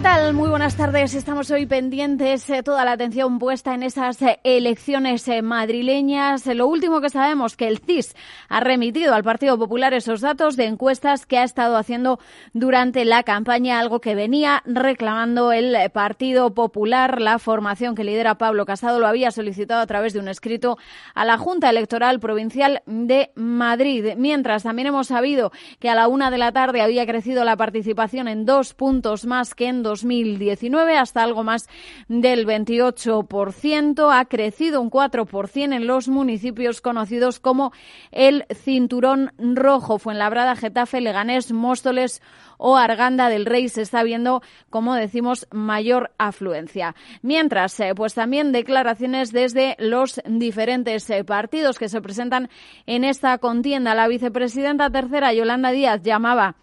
¿Qué tal? Muy buenas tardes. Estamos hoy pendientes, eh, toda la atención puesta en esas eh, elecciones eh, madrileñas. Lo último que sabemos que el CIS ha remitido al Partido Popular esos datos de encuestas que ha estado haciendo durante la campaña, algo que venía reclamando el Partido Popular. La formación que lidera Pablo Casado lo había solicitado a través de un escrito a la Junta Electoral Provincial de Madrid. Mientras también hemos sabido que a la una de la tarde había crecido la participación en dos puntos más que en 2019 hasta algo más del 28%. Ha crecido un 4% en los municipios conocidos como el Cinturón Rojo. Fuenlabrada, Getafe, Leganés, Móstoles o Arganda del Rey se está viendo, como decimos, mayor afluencia. Mientras, eh, pues también declaraciones desde los diferentes eh, partidos que se presentan en esta contienda. La vicepresidenta tercera, Yolanda Díaz, llamaba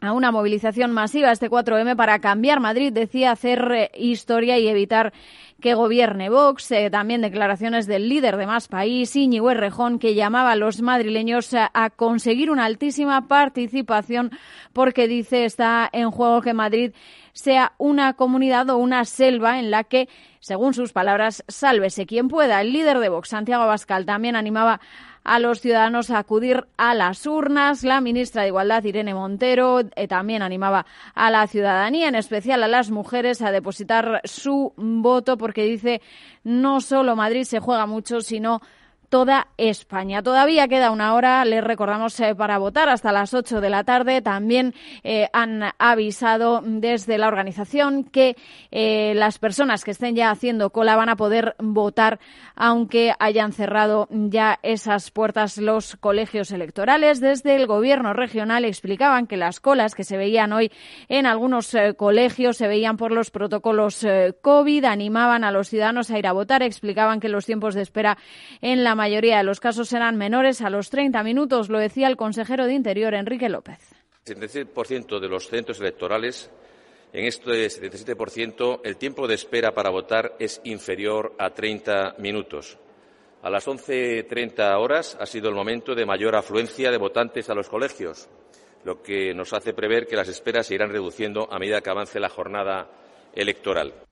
a una movilización masiva este 4M para cambiar Madrid, decía hacer eh, historia y evitar que gobierne Vox. Eh, también declaraciones del líder de Más País, Íñigo Errejón, que llamaba a los madrileños a, a, conseguir una altísima participación porque dice está en juego que Madrid sea una comunidad o una selva en la que, según sus palabras, sálvese quien pueda. El líder de Vox, Santiago Abascal, también animaba a los ciudadanos a acudir a las urnas. La ministra de Igualdad, Irene Montero, eh, también animaba a la ciudadanía, en especial a las mujeres, a depositar su voto porque dice no solo Madrid se juega mucho, sino toda España. Todavía queda una hora, les recordamos, eh, para votar hasta las 8 de la tarde. También eh, han avisado desde la organización que eh, las personas que estén ya haciendo cola van a poder votar aunque hayan cerrado ya esas puertas los colegios electorales. Desde el gobierno regional explicaban que las colas que se veían hoy en algunos colegios se veían por los protocolos COVID, animaban a los ciudadanos a ir a votar, explicaban que los tiempos de espera en la mayoría de los casos eran menores a los 30 minutos, lo decía el consejero de Interior, Enrique López. El 77% de los centros electorales, en este 77%, el tiempo de espera para votar es inferior a 30 minutos. A las 11.30 horas ha sido el momento de mayor afluencia de votantes a los colegios, lo que nos hace prever que las esperas se irán reduciendo a medida que avance la jornada electoral.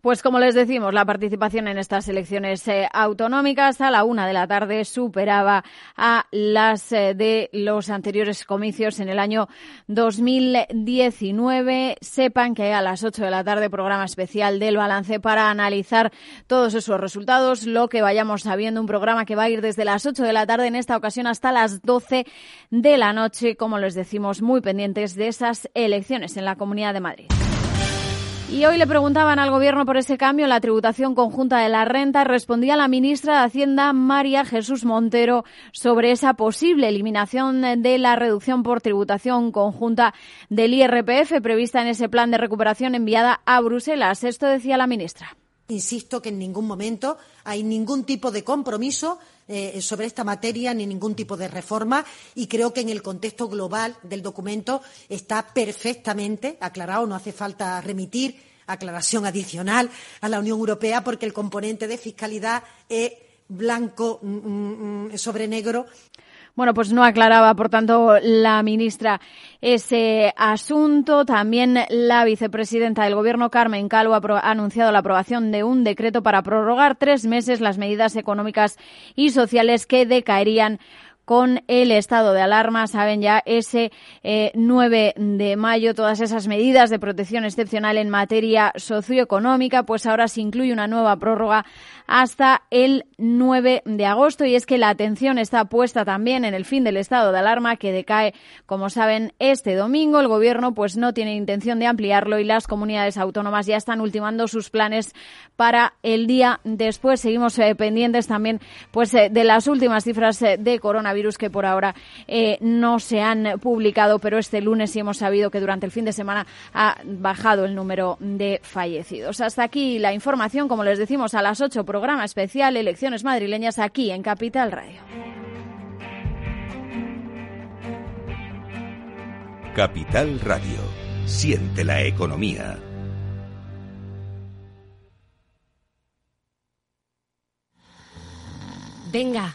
Pues como les decimos, la participación en estas elecciones eh, autonómicas a la una de la tarde superaba a las eh, de los anteriores comicios en el año 2019. Sepan que a las ocho de la tarde programa especial del balance para analizar todos esos resultados, lo que vayamos sabiendo, un programa que va a ir desde las ocho de la tarde en esta ocasión hasta las doce de la noche, como les decimos, muy pendientes de esas elecciones en la Comunidad de Madrid. Y hoy le preguntaban al Gobierno por ese cambio en la tributación conjunta de la renta. Respondía la ministra de Hacienda, María Jesús Montero, sobre esa posible eliminación de la reducción por tributación conjunta del IRPF prevista en ese plan de recuperación enviada a Bruselas. Esto decía la ministra. Insisto que en ningún momento hay ningún tipo de compromiso eh, sobre esta materia ni ningún tipo de reforma y creo que en el contexto global del documento está perfectamente aclarado. No hace falta remitir aclaración adicional a la Unión Europea porque el componente de fiscalidad es blanco mm, mm, sobre negro. Bueno, pues no aclaraba, por tanto, la ministra ese asunto. También la vicepresidenta del Gobierno, Carmen Calvo, ha anunciado la aprobación de un decreto para prorrogar tres meses las medidas económicas y sociales que decaerían con el estado de alarma. Saben ya ese eh, 9 de mayo todas esas medidas de protección excepcional en materia socioeconómica, pues ahora se incluye una nueva prórroga hasta el 9 de agosto y es que la atención está puesta también en el fin del estado de alarma que decae, como saben, este domingo. El gobierno pues no tiene intención de ampliarlo y las comunidades autónomas ya están ultimando sus planes para el día después. Seguimos eh, pendientes también pues eh, de las últimas cifras eh, de coronavirus coronavirus que por ahora eh, no se han publicado, pero este lunes sí hemos sabido que durante el fin de semana ha bajado el número de fallecidos. Hasta aquí la información, como les decimos, a las 8, programa especial Elecciones Madrileñas aquí en Capital Radio. Capital Radio. Siente la economía. Venga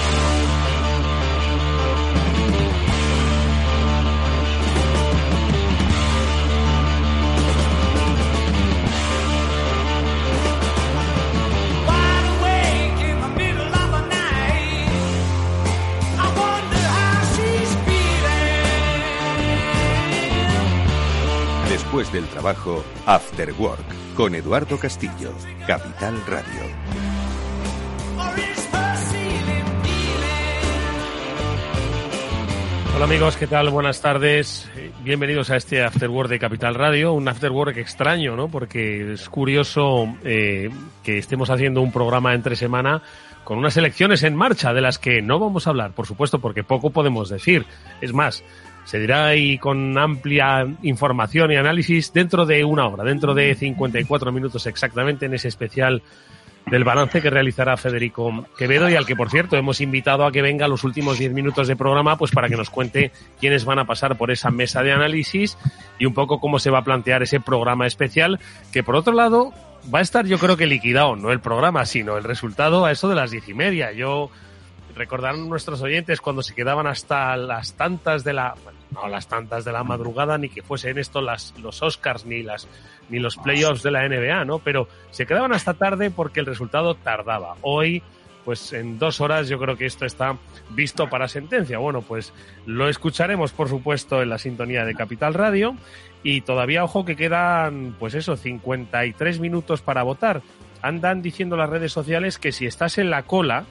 Después del trabajo, After Work, con Eduardo Castillo, Capital Radio. Hola amigos, ¿qué tal? Buenas tardes. Bienvenidos a este After Work de Capital Radio, un After Work extraño, ¿no? Porque es curioso eh, que estemos haciendo un programa entre semana con unas elecciones en marcha de las que no vamos a hablar, por supuesto, porque poco podemos decir. Es más, se dirá ahí con amplia información y análisis dentro de una hora, dentro de 54 minutos exactamente en ese especial del balance que realizará Federico Quevedo y al que, por cierto, hemos invitado a que venga los últimos 10 minutos de programa pues para que nos cuente quiénes van a pasar por esa mesa de análisis y un poco cómo se va a plantear ese programa especial que, por otro lado, va a estar yo creo que liquidado, no el programa, sino el resultado a eso de las diez y media. Yo recordarán nuestros oyentes cuando se quedaban hasta las tantas de la no las tantas de la madrugada ni que fuesen esto las los Oscars ni las ni los playoffs de la NBA, ¿no? Pero se quedaban hasta tarde porque el resultado tardaba. Hoy pues en dos horas yo creo que esto está visto para sentencia. Bueno, pues lo escucharemos, por supuesto, en la sintonía de Capital Radio. Y todavía, ojo, que quedan, pues eso, 53 minutos para votar. Andan diciendo las redes sociales que si estás en la cola,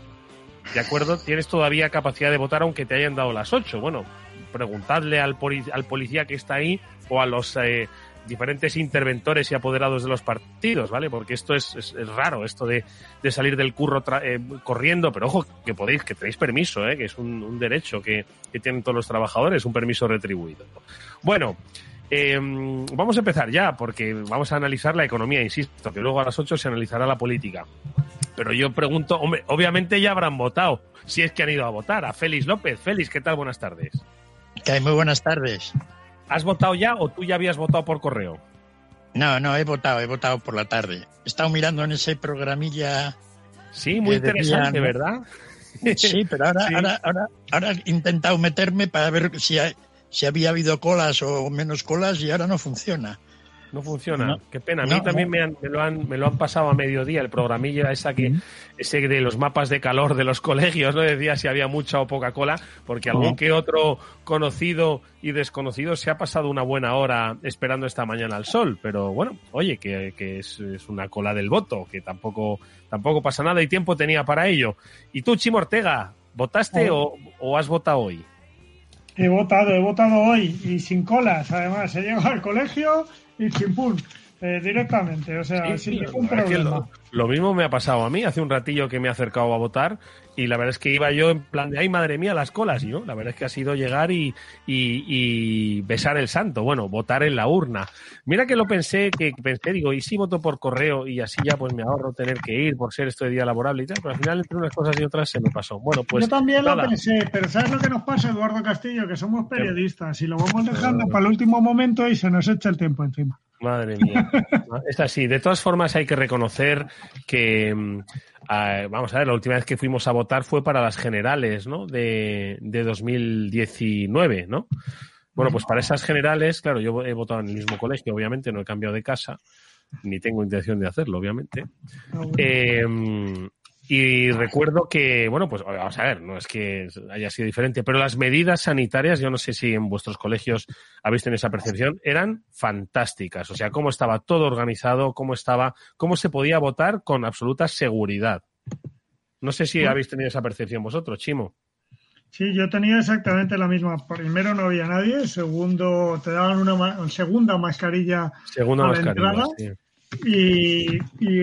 ¿de acuerdo? Tienes todavía capacidad de votar aunque te hayan dado las 8. Bueno, preguntadle al, al policía que está ahí o a los eh, diferentes interventores y apoderados de los partidos, ¿vale? Porque esto es, es, raro, esto de, de, salir del curro eh, corriendo, pero ojo, que podéis, que tenéis permiso, ¿eh? Que es un, derecho que, que, tienen todos los trabajadores, un permiso retribuido. Bueno, eh, vamos a empezar ya, porque vamos a analizar la economía, insisto, que luego a las 8 se analizará la política. Pero yo pregunto, hombre, obviamente ya habrán votado, si es que han ido a votar, a Félix López. Félix, ¿qué tal? Buenas tardes. Hay muy buenas tardes. ¿Has votado ya o tú ya habías votado por correo? No, no, he votado, he votado por la tarde. He estado mirando en ese programilla. Sí, muy interesante, decían, ¿verdad? Sí, pero ahora, sí. ahora, ahora, ahora he intentado meterme para ver si, hay, si había habido colas o menos colas y ahora no funciona. No funciona. No, Qué pena. A mí no, también no. Me, han, me, lo han, me lo han pasado a mediodía, el programilla esa que, mm. ese de los mapas de calor de los colegios, no decía si había mucha o poca cola, porque algún que otro conocido y desconocido se ha pasado una buena hora esperando esta mañana al sol. Pero bueno, oye, que, que es, es, una cola del voto, que tampoco, tampoco pasa nada y tiempo tenía para ello. ¿Y tú, Chimo Ortega, votaste o, o has votado hoy? He votado, he votado hoy y sin colas. Además, he llegado al colegio y chimpún, eh, directamente, o sea, sí, sin sí, ningún problema. Lo, lo, mismo me ha pasado a mí hace un ratillo que me he acercado a votar y la verdad es que iba yo en plan de, ay madre mía, las colas, no, la verdad es que ha sido llegar y, y, y, besar el santo, bueno, votar en la urna. Mira que lo pensé, que pensé, digo, y si voto por correo y así ya pues me ahorro tener que ir por ser esto de día laborable y tal, pero al final entre unas cosas y otras se me pasó. Bueno, pues... Yo también nada. lo pensé, pero ¿sabes lo que nos pasa, Eduardo Castillo? Que somos periodistas y lo vamos dejando para el último momento y se nos echa el tiempo encima. Madre mía. Es así. De todas formas, hay que reconocer que, uh, vamos a ver, la última vez que fuimos a votar fue para las generales, ¿no? De, de 2019, ¿no? Bueno, pues para esas generales, claro, yo he votado en el mismo colegio, obviamente, no he cambiado de casa, ni tengo intención de hacerlo, obviamente. Eh, Y recuerdo que, bueno, pues vamos a ver, no es que haya sido diferente, pero las medidas sanitarias, yo no sé si en vuestros colegios habéis tenido esa percepción, eran fantásticas. O sea, cómo estaba todo organizado, cómo estaba, cómo se podía votar con absoluta seguridad. No sé si habéis tenido esa percepción vosotros, Chimo. Sí, yo tenía exactamente la misma. Primero no había nadie, segundo te daban una segunda mascarilla segunda mascarilla, y,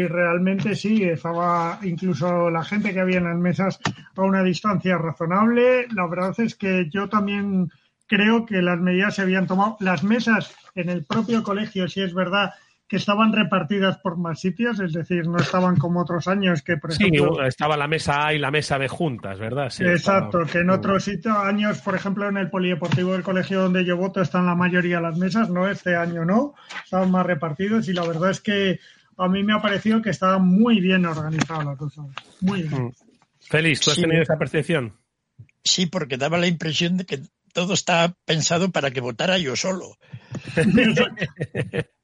realmente sí, estaba incluso la gente que había en las mesas a una distancia razonable. La verdad es que yo también creo que las medidas se habían tomado. Las mesas en el propio colegio, si es verdad, que estaban repartidas por más sitios, es decir, no estaban como otros años que, por ejemplo... Sí, estaba la mesa A y la mesa B juntas, ¿verdad? Sí, exacto, que en otros sitios, años, por ejemplo, en el polideportivo del colegio donde yo voto están la mayoría de las mesas, no este año no, estaban más repartidos y la verdad es que a mí me ha parecido que estaba muy bien organizada la cosa, muy bien. Mm. Félix, ¿tú has tenido esa percepción? Sí, porque daba la impresión de que todo estaba pensado para que votara yo solo.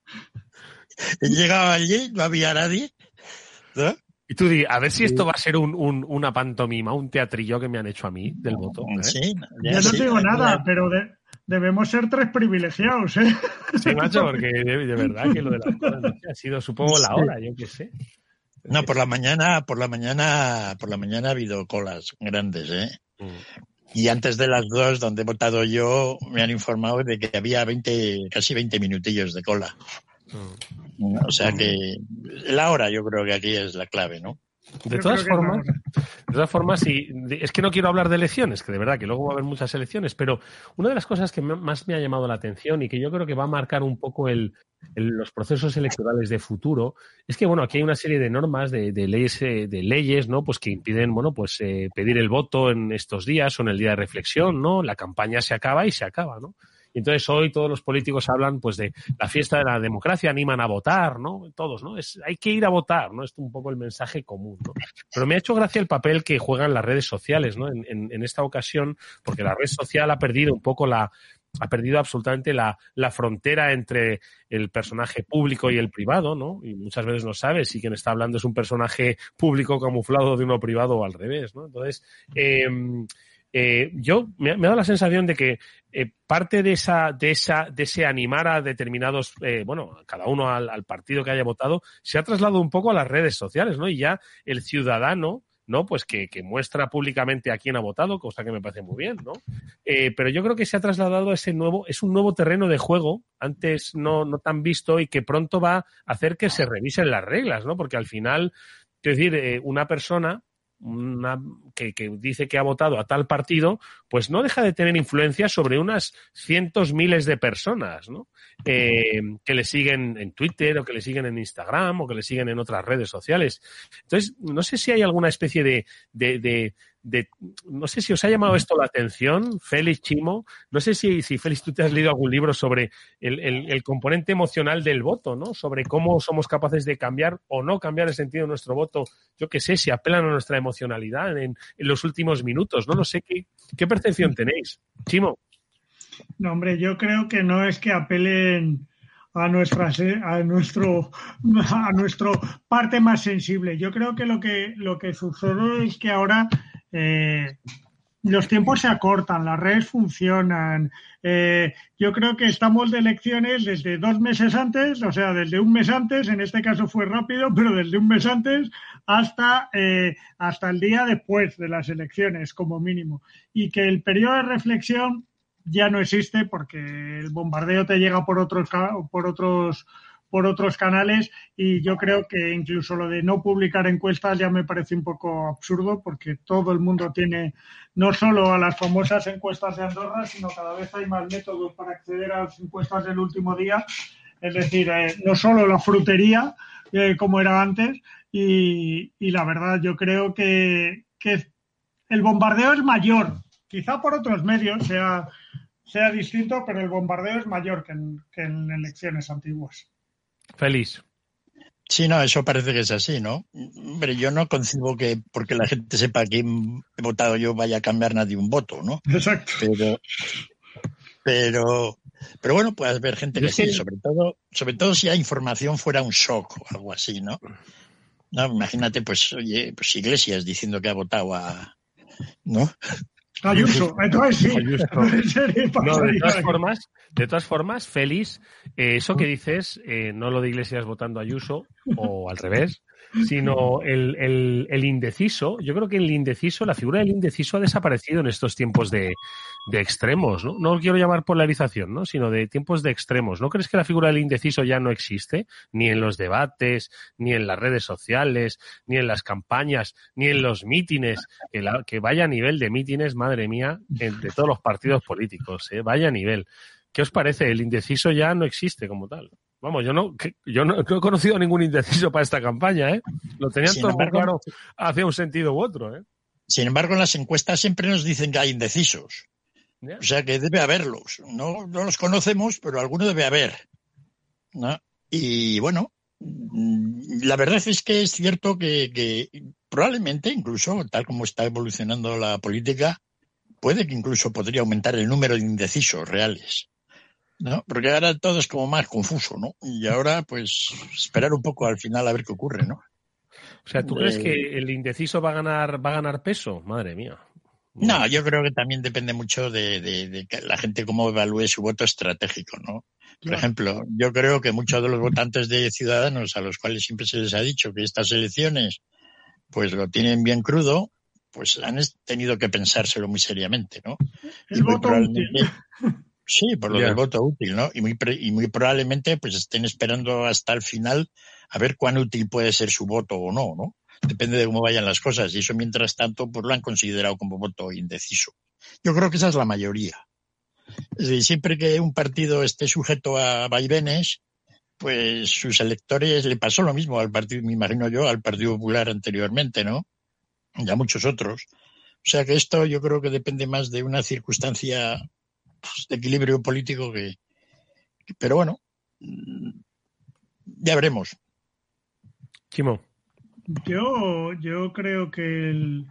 Llegaba allí, no había nadie. Y tú di, a ver si esto va a ser un, una pantomima, un teatrillo que me han hecho a mí del voto. ¿eh? Sí, Yo no digo nada, pero debemos ser tres privilegiados, ¿eh? Sí, macho, porque de, verdad que lo de la ha sido, supongo, la hora, yo qué sé. No, por la mañana, por la mañana, por la mañana ha habido colas grandes, ¿eh? Mm. Y antes de las dos, donde he votado yo, me han informado de que había 20, casi 20 minutillos de cola. O sea que la hora yo creo que aquí es la clave, ¿no? De todas formas, de todas formas, y es que no quiero hablar de elecciones, que de verdad que luego va a haber muchas elecciones, pero una de las cosas que más me ha llamado la atención y que yo creo que va a marcar un poco el, los procesos electorales de futuro es que bueno aquí hay una serie de normas de, leyes eh, de leyes no pues que impiden bueno pues eh, pedir el voto en estos días o en el día de reflexión no la campaña se acaba y se acaba no entonces hoy todos los políticos hablan pues de la fiesta de la democracia, animan a votar, ¿no? Todos, ¿no? Es, hay que ir a votar, ¿no? Es un poco el mensaje común, ¿no? Pero me ha hecho gracia el papel que juegan las redes sociales, ¿no? En, en, en esta ocasión, porque la red social ha perdido un poco la, ha perdido absolutamente la, la, frontera entre el personaje público y el privado, ¿no? Y muchas veces no sabes si quien está hablando es un personaje público camuflado de uno privado o al revés, ¿no? Entonces, eh, eh, yo me, ha dado la sensación de que eh, parte de esa, de esa, de ese animar a determinados, eh, bueno, cada uno al, partido que haya votado, se ha trasladado un poco a las redes sociales, ¿no? Y ya el ciudadano, ¿no? Pues que, que muestra públicamente a quién ha votado, cosa que me parece muy bien, ¿no? pero yo creo que se ha trasladado a ese nuevo, es un nuevo terreno de juego, antes no, no tan visto y que pronto va a hacer que se revisen las reglas, ¿no? Porque al final, quiero decir, una persona una, que, dice que ha votado a tal partido, pues no deja de tener influencia sobre unas cientos miles de personas, ¿no? Eh, que le siguen en Twitter o que le siguen en Instagram o que le siguen en otras redes sociales. Entonces, no sé si hay alguna especie de, no sé si os ha llamado esto la atención, Félix Chimo, no sé si, si Félix tú te has leído algún libro sobre el, el, componente emocional del voto, ¿no? Sobre cómo somos capaces de cambiar o no cambiar el sentido de nuestro voto, yo qué sé, si apelan a nuestra emocionalidad en, los últimos minutos, ¿no? No sé qué, qué percepción tenéis. Chimo. No, hombre, yo creo que no es que apelen a nuestra a nuestro a nuestro parte más sensible. Yo creo que lo que lo que sucede es que ahora eh, los tiempos se acortan, las redes funcionan. Eh, yo creo que estamos de elecciones desde dos meses antes, o sea, desde un mes antes, en este caso fue rápido, pero desde un mes antes hasta, eh, hasta el día después de las elecciones, como mínimo. Y que el periodo de reflexión ya no existe porque el bombardeo te llega por otros, por otros por otros canales y yo creo que incluso lo de no publicar encuestas ya me parece un poco absurdo porque todo el mundo tiene no solo a las famosas encuestas de Andorra, sino cada vez hay más métodos para acceder a las encuestas del último día. Es decir, eh, no solo la frutería eh, como era antes y, la verdad yo creo que, el bombardeo es mayor. Quizá por otros medios sea, sea distinto, pero el bombardeo es mayor que en elecciones antiguas. Feliz. Sí, no, eso parece que es así, ¿no? Pero yo no concibo que porque la gente sepa quién he votado yo vaya a cambiar nadie un voto, ¿no? Exacto. Pero, pero, pero bueno, puedes ver gente que sí, sobre todo, sobre todo si la información fuera un shock o algo así, ¿no? No, imagínate, pues, oye, pues Iglesias diciendo que ha votado a, ¿no? Ayuso, entonces sí. No, de todas formas, de todas formas, Félix, eh, eso que dices, eh, no lo de Iglesias votando a Ayuso, o al revés, sino el, el, el, indeciso. Yo creo que el indeciso, la figura del indeciso ha desaparecido en estos tiempos de, de extremos, ¿no? No lo quiero llamar polarización, ¿no? Sino de tiempos de extremos. ¿No crees que la figura del indeciso ya no existe? Ni en los debates, ni en las redes sociales, ni en las campañas, ni en los mítines. Que, la, que vaya a nivel de mítines, madre mía, de todos los partidos políticos, ¿eh? Vaya nivel. ¿Qué os parece? El indeciso ya no existe como tal. Vamos, yo no, yo no, no, he conocido ningún indeciso para esta campaña, ¿eh? Lo tenían todo embargo, claro hacia un sentido u otro, ¿eh? Sin embargo, en las encuestas siempre nos dicen que hay indecisos. Yeah. O sea que debe haberlos. No, no los conocemos, pero alguno debe haber. ¿no? Y bueno, la verdad es que es cierto que, que probablemente, incluso, tal como está evolucionando la política, puede que incluso podría aumentar el número de indecisos reales. ¿No? Porque ahora todo es como más confuso, ¿no? Y ahora, pues, esperar un poco al final a ver qué ocurre, ¿no? O sea, ¿tú eh... crees que el indeciso va a ganar, va a ganar peso? Madre mía. No, yo creo que también depende mucho de, de, de que la gente cómo evalúe su voto estratégico, ¿no? Por claro. ejemplo, yo creo que muchos de los votantes de Ciudadanos, a los cuales siempre se les ha dicho que estas elecciones, pues lo tienen bien crudo, pues han tenido que pensárselo muy seriamente, ¿no? El y voto. Sí, por lo yeah. del voto útil, ¿no? Y muy, y muy probablemente pues estén esperando hasta el final a ver cuán útil puede ser su voto o no, ¿no? Depende de cómo vayan las cosas. Y eso, mientras tanto, pues lo han considerado como voto indeciso. Yo creo que esa es la mayoría. Es decir, siempre que un partido esté sujeto a vaivenes, pues sus electores le pasó lo mismo al partido, me imagino yo, al Partido Popular anteriormente, ¿no? Y a muchos otros. O sea que esto yo creo que depende más de una circunstancia pues, de equilibrio político que, que, pero bueno ya veremos. Chimo. Yo yo creo que el,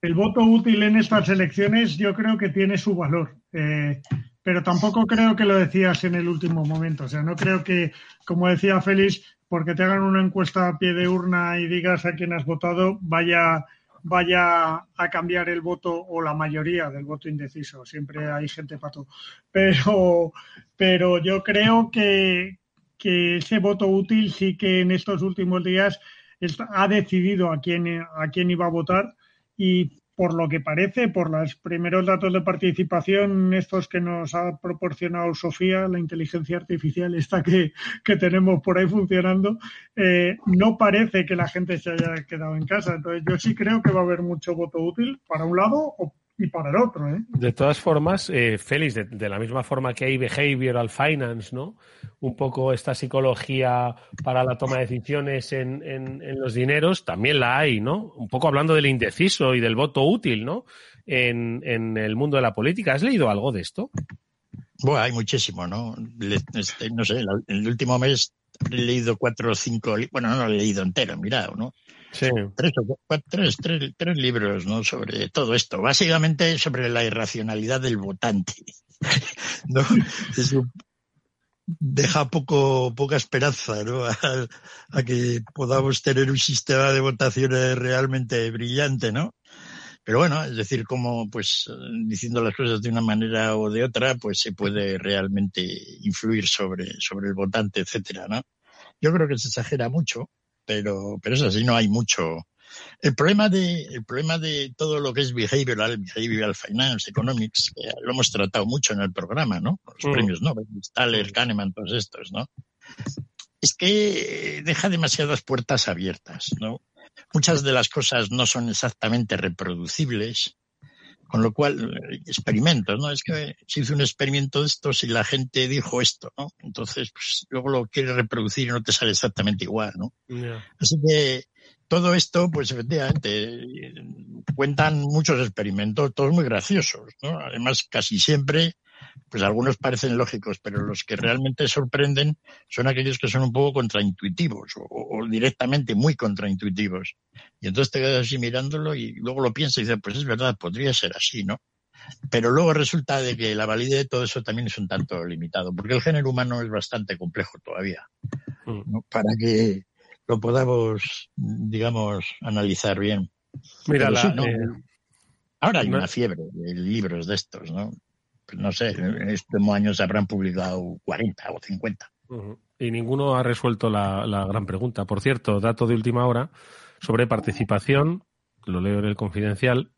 el voto útil en estas elecciones yo creo que tiene su valor eh, pero tampoco creo que lo decías en el último momento. O sea no creo que como decía Félix porque te hagan una encuesta a pie de urna y digas a quién has votado vaya vaya a cambiar el voto o la mayoría del voto indeciso. Siempre hay gente pato. Pero, pero yo creo que, que ese voto útil sí que en estos últimos días ha decidido a quién, a quién iba a votar y por lo que parece, por los primeros datos de participación, estos que nos ha proporcionado Sofía, la inteligencia artificial esta que, que tenemos por ahí funcionando, eh, no parece que la gente se haya quedado en casa. Entonces yo sí creo que va a haber mucho voto útil para un lado o y para el otro. ¿eh? De todas formas, eh, Félix, de, de, la misma forma que hay behavioral finance, ¿no? Un poco esta psicología para la toma de decisiones en, en, en, los dineros, también la hay, ¿no? Un poco hablando del indeciso y del voto útil, ¿no? En, en el mundo de la política. ¿Has leído algo de esto? Bueno, hay muchísimo, ¿no? Este, no sé, el último mes he leído cuatro o cinco, bueno, no lo he leído entero, mirado, ¿no? Sí. Tres, tres, tres, tres, libros ¿no? sobre todo esto, básicamente sobre la irracionalidad del votante. ¿no? Deja poco, poca esperanza ¿no? a, a, que podamos tener un sistema de votaciones realmente brillante, ¿no? Pero bueno, es decir, como pues diciendo las cosas de una manera o de otra, pues se puede realmente influir sobre, sobre el votante, etcétera, ¿no? Yo creo que se exagera mucho pero, pero eso sí, no hay mucho. El problema de, el problema de todo lo que es behavioral, behavioral finance, economics, eh, lo hemos tratado mucho en el programa, ¿no? Los mm. premios Nobel, Staller, Kahneman, todos estos, ¿no? Es que deja demasiadas puertas abiertas, ¿no? Muchas de las cosas no son exactamente reproducibles, con lo cual, experimentos, ¿no? Es que se hizo un experimento de estos y la gente dijo esto, ¿no? Entonces, pues, luego lo quieres reproducir y no te sale exactamente igual, ¿no? Yeah. Así que todo esto, pues efectivamente, cuentan muchos experimentos, todos muy graciosos, ¿no? Además, casi siempre pues algunos parecen lógicos, pero los que realmente sorprenden son aquellos que son un poco contraintuitivos o, o directamente muy contraintuitivos. Y entonces te quedas así mirándolo y luego lo piensas y dices, pues es verdad, podría ser así, ¿no? Pero luego resulta de que la validez de todo eso también es un tanto limitado, porque el género humano es bastante complejo todavía. ¿no? Para que lo podamos, digamos, analizar bien. Mira, eh, ahora hay una fiebre de libros de estos, ¿no? No sé, en este año se habrán publicado 40 o 50. Y ninguno ha resuelto la, la, gran pregunta. Por cierto, dato de última hora sobre participación, lo leo en el confidencial,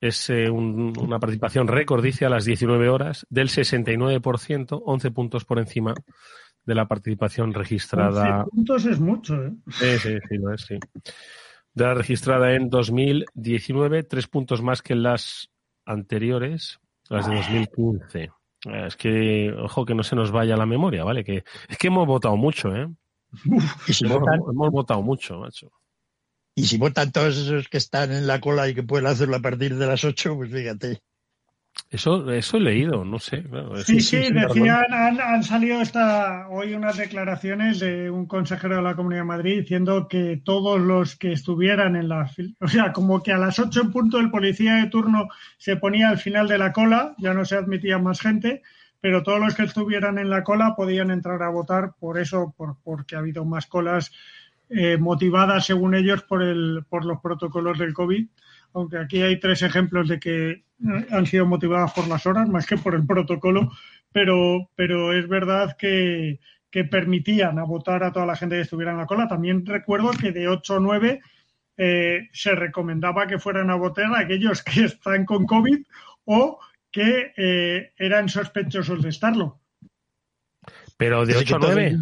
es eh, una participación récord, dice, a las 19 horas, del 69%, 11 puntos por encima de la participación registrada. 11 puntos es mucho, ¿eh? Sí, sí, sí, lo es, sí. De la registrada en 2019, tres puntos más que las anteriores, las de 2015. Es que, ojo, que no se nos vaya la memoria, ¿vale? Que es que hemos votado mucho, ¿eh? hemos, votado mucho, macho. Y si votan todos esos que están en la cola y que pueden hacerlo a partir de las 8, pues fíjate. Eso, eso he leído, no sé. sí, sí, decían, han, salido esta, hoy unas declaraciones de un consejero de la Comunidad de Madrid diciendo que todos los que estuvieran en la o sea, como que a las 8 en punto el policía de turno se ponía al final de la cola, ya no se admitía más gente, pero todos los que estuvieran en la cola podían entrar a votar por eso, por, porque ha habido más colas eh, motivadas, según ellos, por, el, por los protocolos del COVID. Aunque aquí hay tres ejemplos de que eh, han sido motivadas por las horas, más que por el protocolo, pero, pero es verdad que, que permitían a votar a toda la gente que estuviera en la cola. También recuerdo que de 8 o 9 eh, se recomendaba que fueran a votar a aquellos que están con COVID o que eran sospechosos de estarlo. Pero de 8 a 9.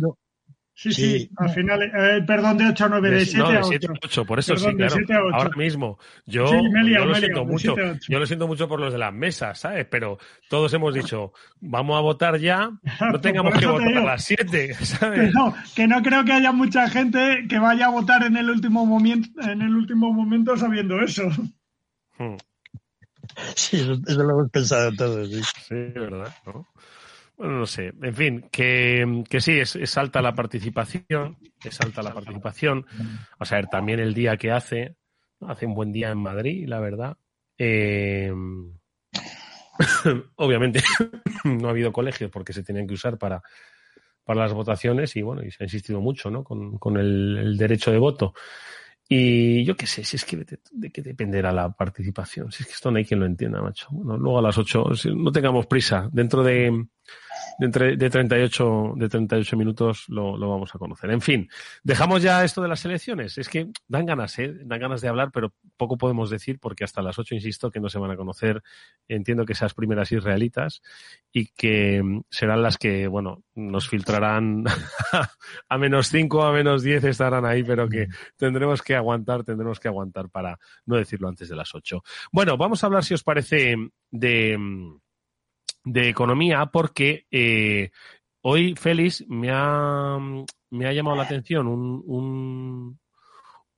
Sí, sí, al final, eh, perdón, de 8 a 9, de 7 a 8. 8. Por eso sí, claro, ahora mismo. Yo, yo lo siento mucho, yo lo siento mucho por los de las mesas, ¿sabes? Pero todos hemos dicho, vamos a votar ya, no tengamos que votar a las 7, ¿sabes? No, que no creo que haya mucha gente que vaya a votar en el último momento, en el último momento sabiendo eso. Hmm. Sí, eso, lo hemos pensado todos, sí. Sí, verdad, ¿no? Bueno, no sé. En fin, que, que sí, es, es, alta la participación. Es alta la participación. O sea, también el día que hace. Hace un buen día en Madrid, la verdad. Eh, obviamente no ha habido colegios porque se tenían que usar para, para las votaciones y bueno, y se ha insistido mucho ¿no? con, con el, derecho de voto. Y yo qué sé, si es que de, qué dependerá la participación. Si es que esto no hay quien lo entienda, macho. Bueno, luego a las 8, no tengamos prisa. Dentro de, de, de, 38, de 38 minutos lo, lo, vamos a conocer. En fin, dejamos ya esto de las elecciones. Es que dan ganas, ¿eh? Dan ganas de hablar, pero poco podemos decir porque hasta las 8, insisto, que no se van a conocer. Entiendo que esas primeras israelitas y que mm, serán las que, bueno, nos filtrarán a menos 5, a menos 10 estarán ahí, pero que tendremos que aguantar, tendremos que aguantar para no decirlo antes de las 8. Bueno, vamos a hablar, si os parece, de mm, de economía porque eh, hoy Félix me ha, me ha llamado la atención un, un,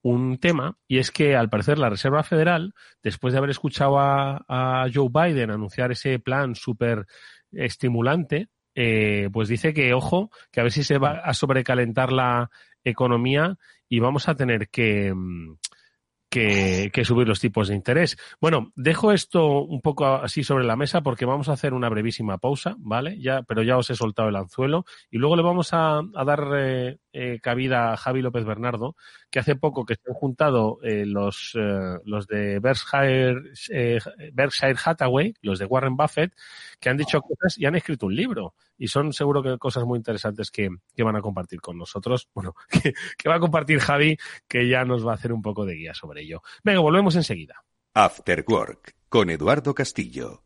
un, tema y es que al parecer la Reserva Federal, después de haber escuchado a, Joe Biden anunciar ese plan súper estimulante, eh, pues dice que, ojo, que a ver si se va a sobrecalentar la economía y vamos a tener que, que, subir los tipos de interés. Bueno, dejo esto un poco así sobre la mesa porque vamos a hacer una brevísima pausa, ¿vale? Ya, pero ya os he soltado el anzuelo y luego le vamos a, dar eh, eh, cabida a Javi López Bernardo, que hace poco que se han juntado eh, los, los de Berkshire, Berkshire Hathaway, los de Warren Buffett, que han dicho cosas y han escrito un libro y son seguro que cosas muy interesantes que, que van a compartir con nosotros. Bueno, que, que, va a compartir Javi, que ya nos va a hacer un poco de guía sobre ello. Venga, volvemos enseguida. After Work con Eduardo Castillo.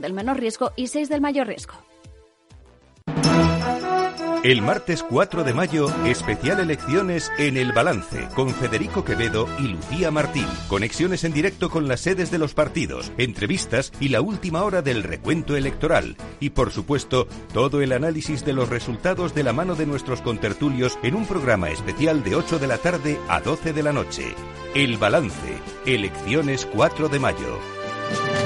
del menor riesgo y 6 del mayor riesgo. El martes 4 de mayo, especial elecciones en El Balance, con Federico Quevedo y Lucía Martín. Conexiones en directo con las sedes de los partidos, entrevistas y la última hora del recuento electoral. Y por supuesto, todo el análisis de los resultados de la mano de nuestros contertulios en un programa especial de 8 de la tarde a 12 de la noche. El Balance, elecciones 4 de mayo.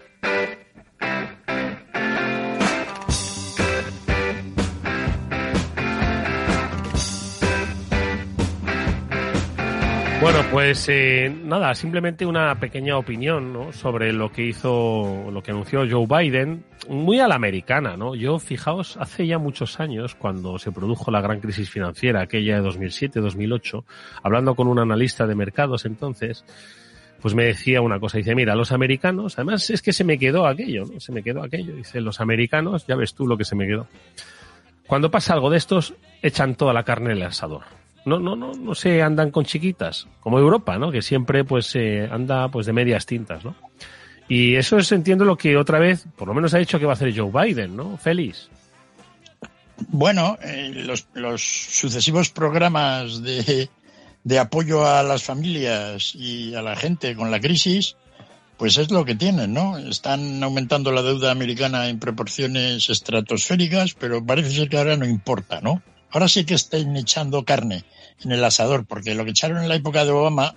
Bueno, pues eh, nada, simplemente una pequeña opinión ¿no? sobre lo que hizo, lo que anunció Joe Biden, muy a la americana, ¿no? Yo, fijaos, hace ya muchos años, cuando se produjo la gran crisis financiera, aquella de 2007-2008, hablando con un analista de mercados entonces, pues me decía una cosa, dice, mira, los americanos, además es que se me quedó aquello, ¿no? Se me quedó aquello, dice, los americanos, ya ves tú lo que se me quedó. Cuando pasa algo de estos, echan toda la carne en el asador no, no, no, no se andan con chiquitas, como Europa, ¿no? Que siempre pues eh, anda pues de medias tintas, ¿no? Y eso es, entiendo, lo que otra vez, por lo menos ha dicho que va a hacer Joe Biden, ¿no? Feliz. Bueno, eh, los, los, sucesivos programas de, de apoyo a las familias y a la gente con la crisis, pues es lo que tienen, ¿no? Están aumentando la deuda americana en proporciones estratosféricas, pero parece ser que ahora no importa, ¿no? Ahora sí que estén echando carne en el asador, porque lo que echaron en la época de Obama,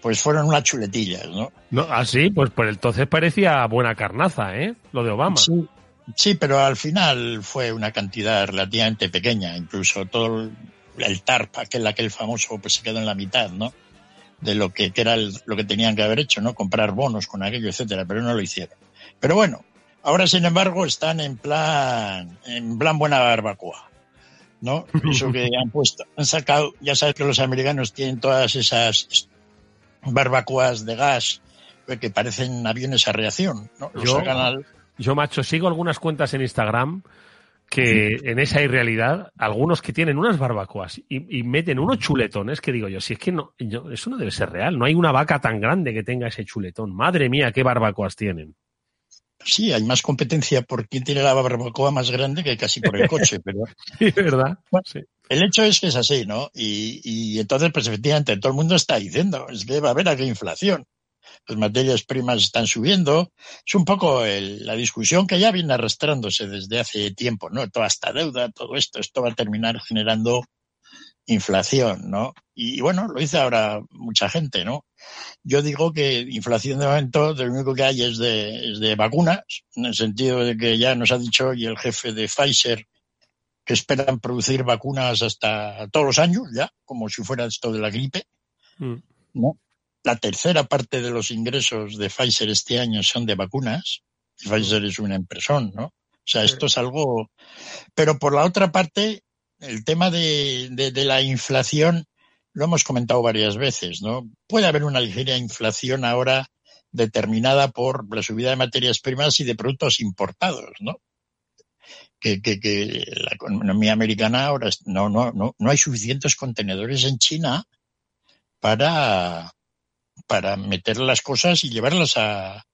pues fueron unas chuletillas, ¿no? No, así, ah, pues por entonces parecía buena carnaza, ¿eh? Lo de Obama. Sí, sí, pero al final fue una cantidad relativamente pequeña, incluso todo el, TARP, aquel, aquel famoso, pues se quedó en la mitad, ¿no? De lo que, era lo que tenían que haber hecho, ¿no? Comprar bonos con aquello, etcétera, pero no lo hicieron. Pero bueno, ahora sin embargo están en plan, en plan buena barbacoa. ¿No? Eso que han puesto, han sacado, ya sabes que los americanos tienen todas esas barbacoas de gas que parecen aviones a reacción, ¿no? yo, yo, macho, sigo algunas cuentas en Instagram que en esa irrealidad, algunos que tienen unas barbacoas y, meten unos chuletones que digo yo, si es que no, eso no debe ser real, no hay una vaca tan grande que tenga ese chuletón. Madre mía, qué barbacoas tienen. Sí, hay más competencia por quién tiene la barbacoa más grande que casi por el coche, pero... sí, ¿verdad? sí. El hecho es que es así, ¿no? Y, y, entonces, pues efectivamente, todo el mundo está diciendo, es que va a haber aquí inflación. Las materias primas están subiendo. Es un poco el, la discusión que ya viene arrastrándose desde hace tiempo, ¿no? Toda esta deuda, todo esto, esto va a terminar generando inflación, ¿no? Y bueno, lo dice ahora mucha gente, ¿no? Yo digo que inflación de momento, lo único que hay es de, es de vacunas, en el sentido de que ya nos ha dicho hoy el jefe de Pfizer que esperan producir vacunas hasta todos los años, ya, como si fuera esto de la gripe, mm. ¿no? La tercera parte de los ingresos de Pfizer este año son de vacunas. Pfizer es una impresión, ¿no? O sea, esto es algo. Pero por la otra parte, el tema de, de, la inflación lo hemos comentado varias veces, ¿no? Puede haber una ligera inflación ahora determinada por la subida de materias primas y de productos importados, ¿no? Que, la economía americana ahora no, no, no, no hay suficientes contenedores en China para, para meter las cosas y llevarlas a,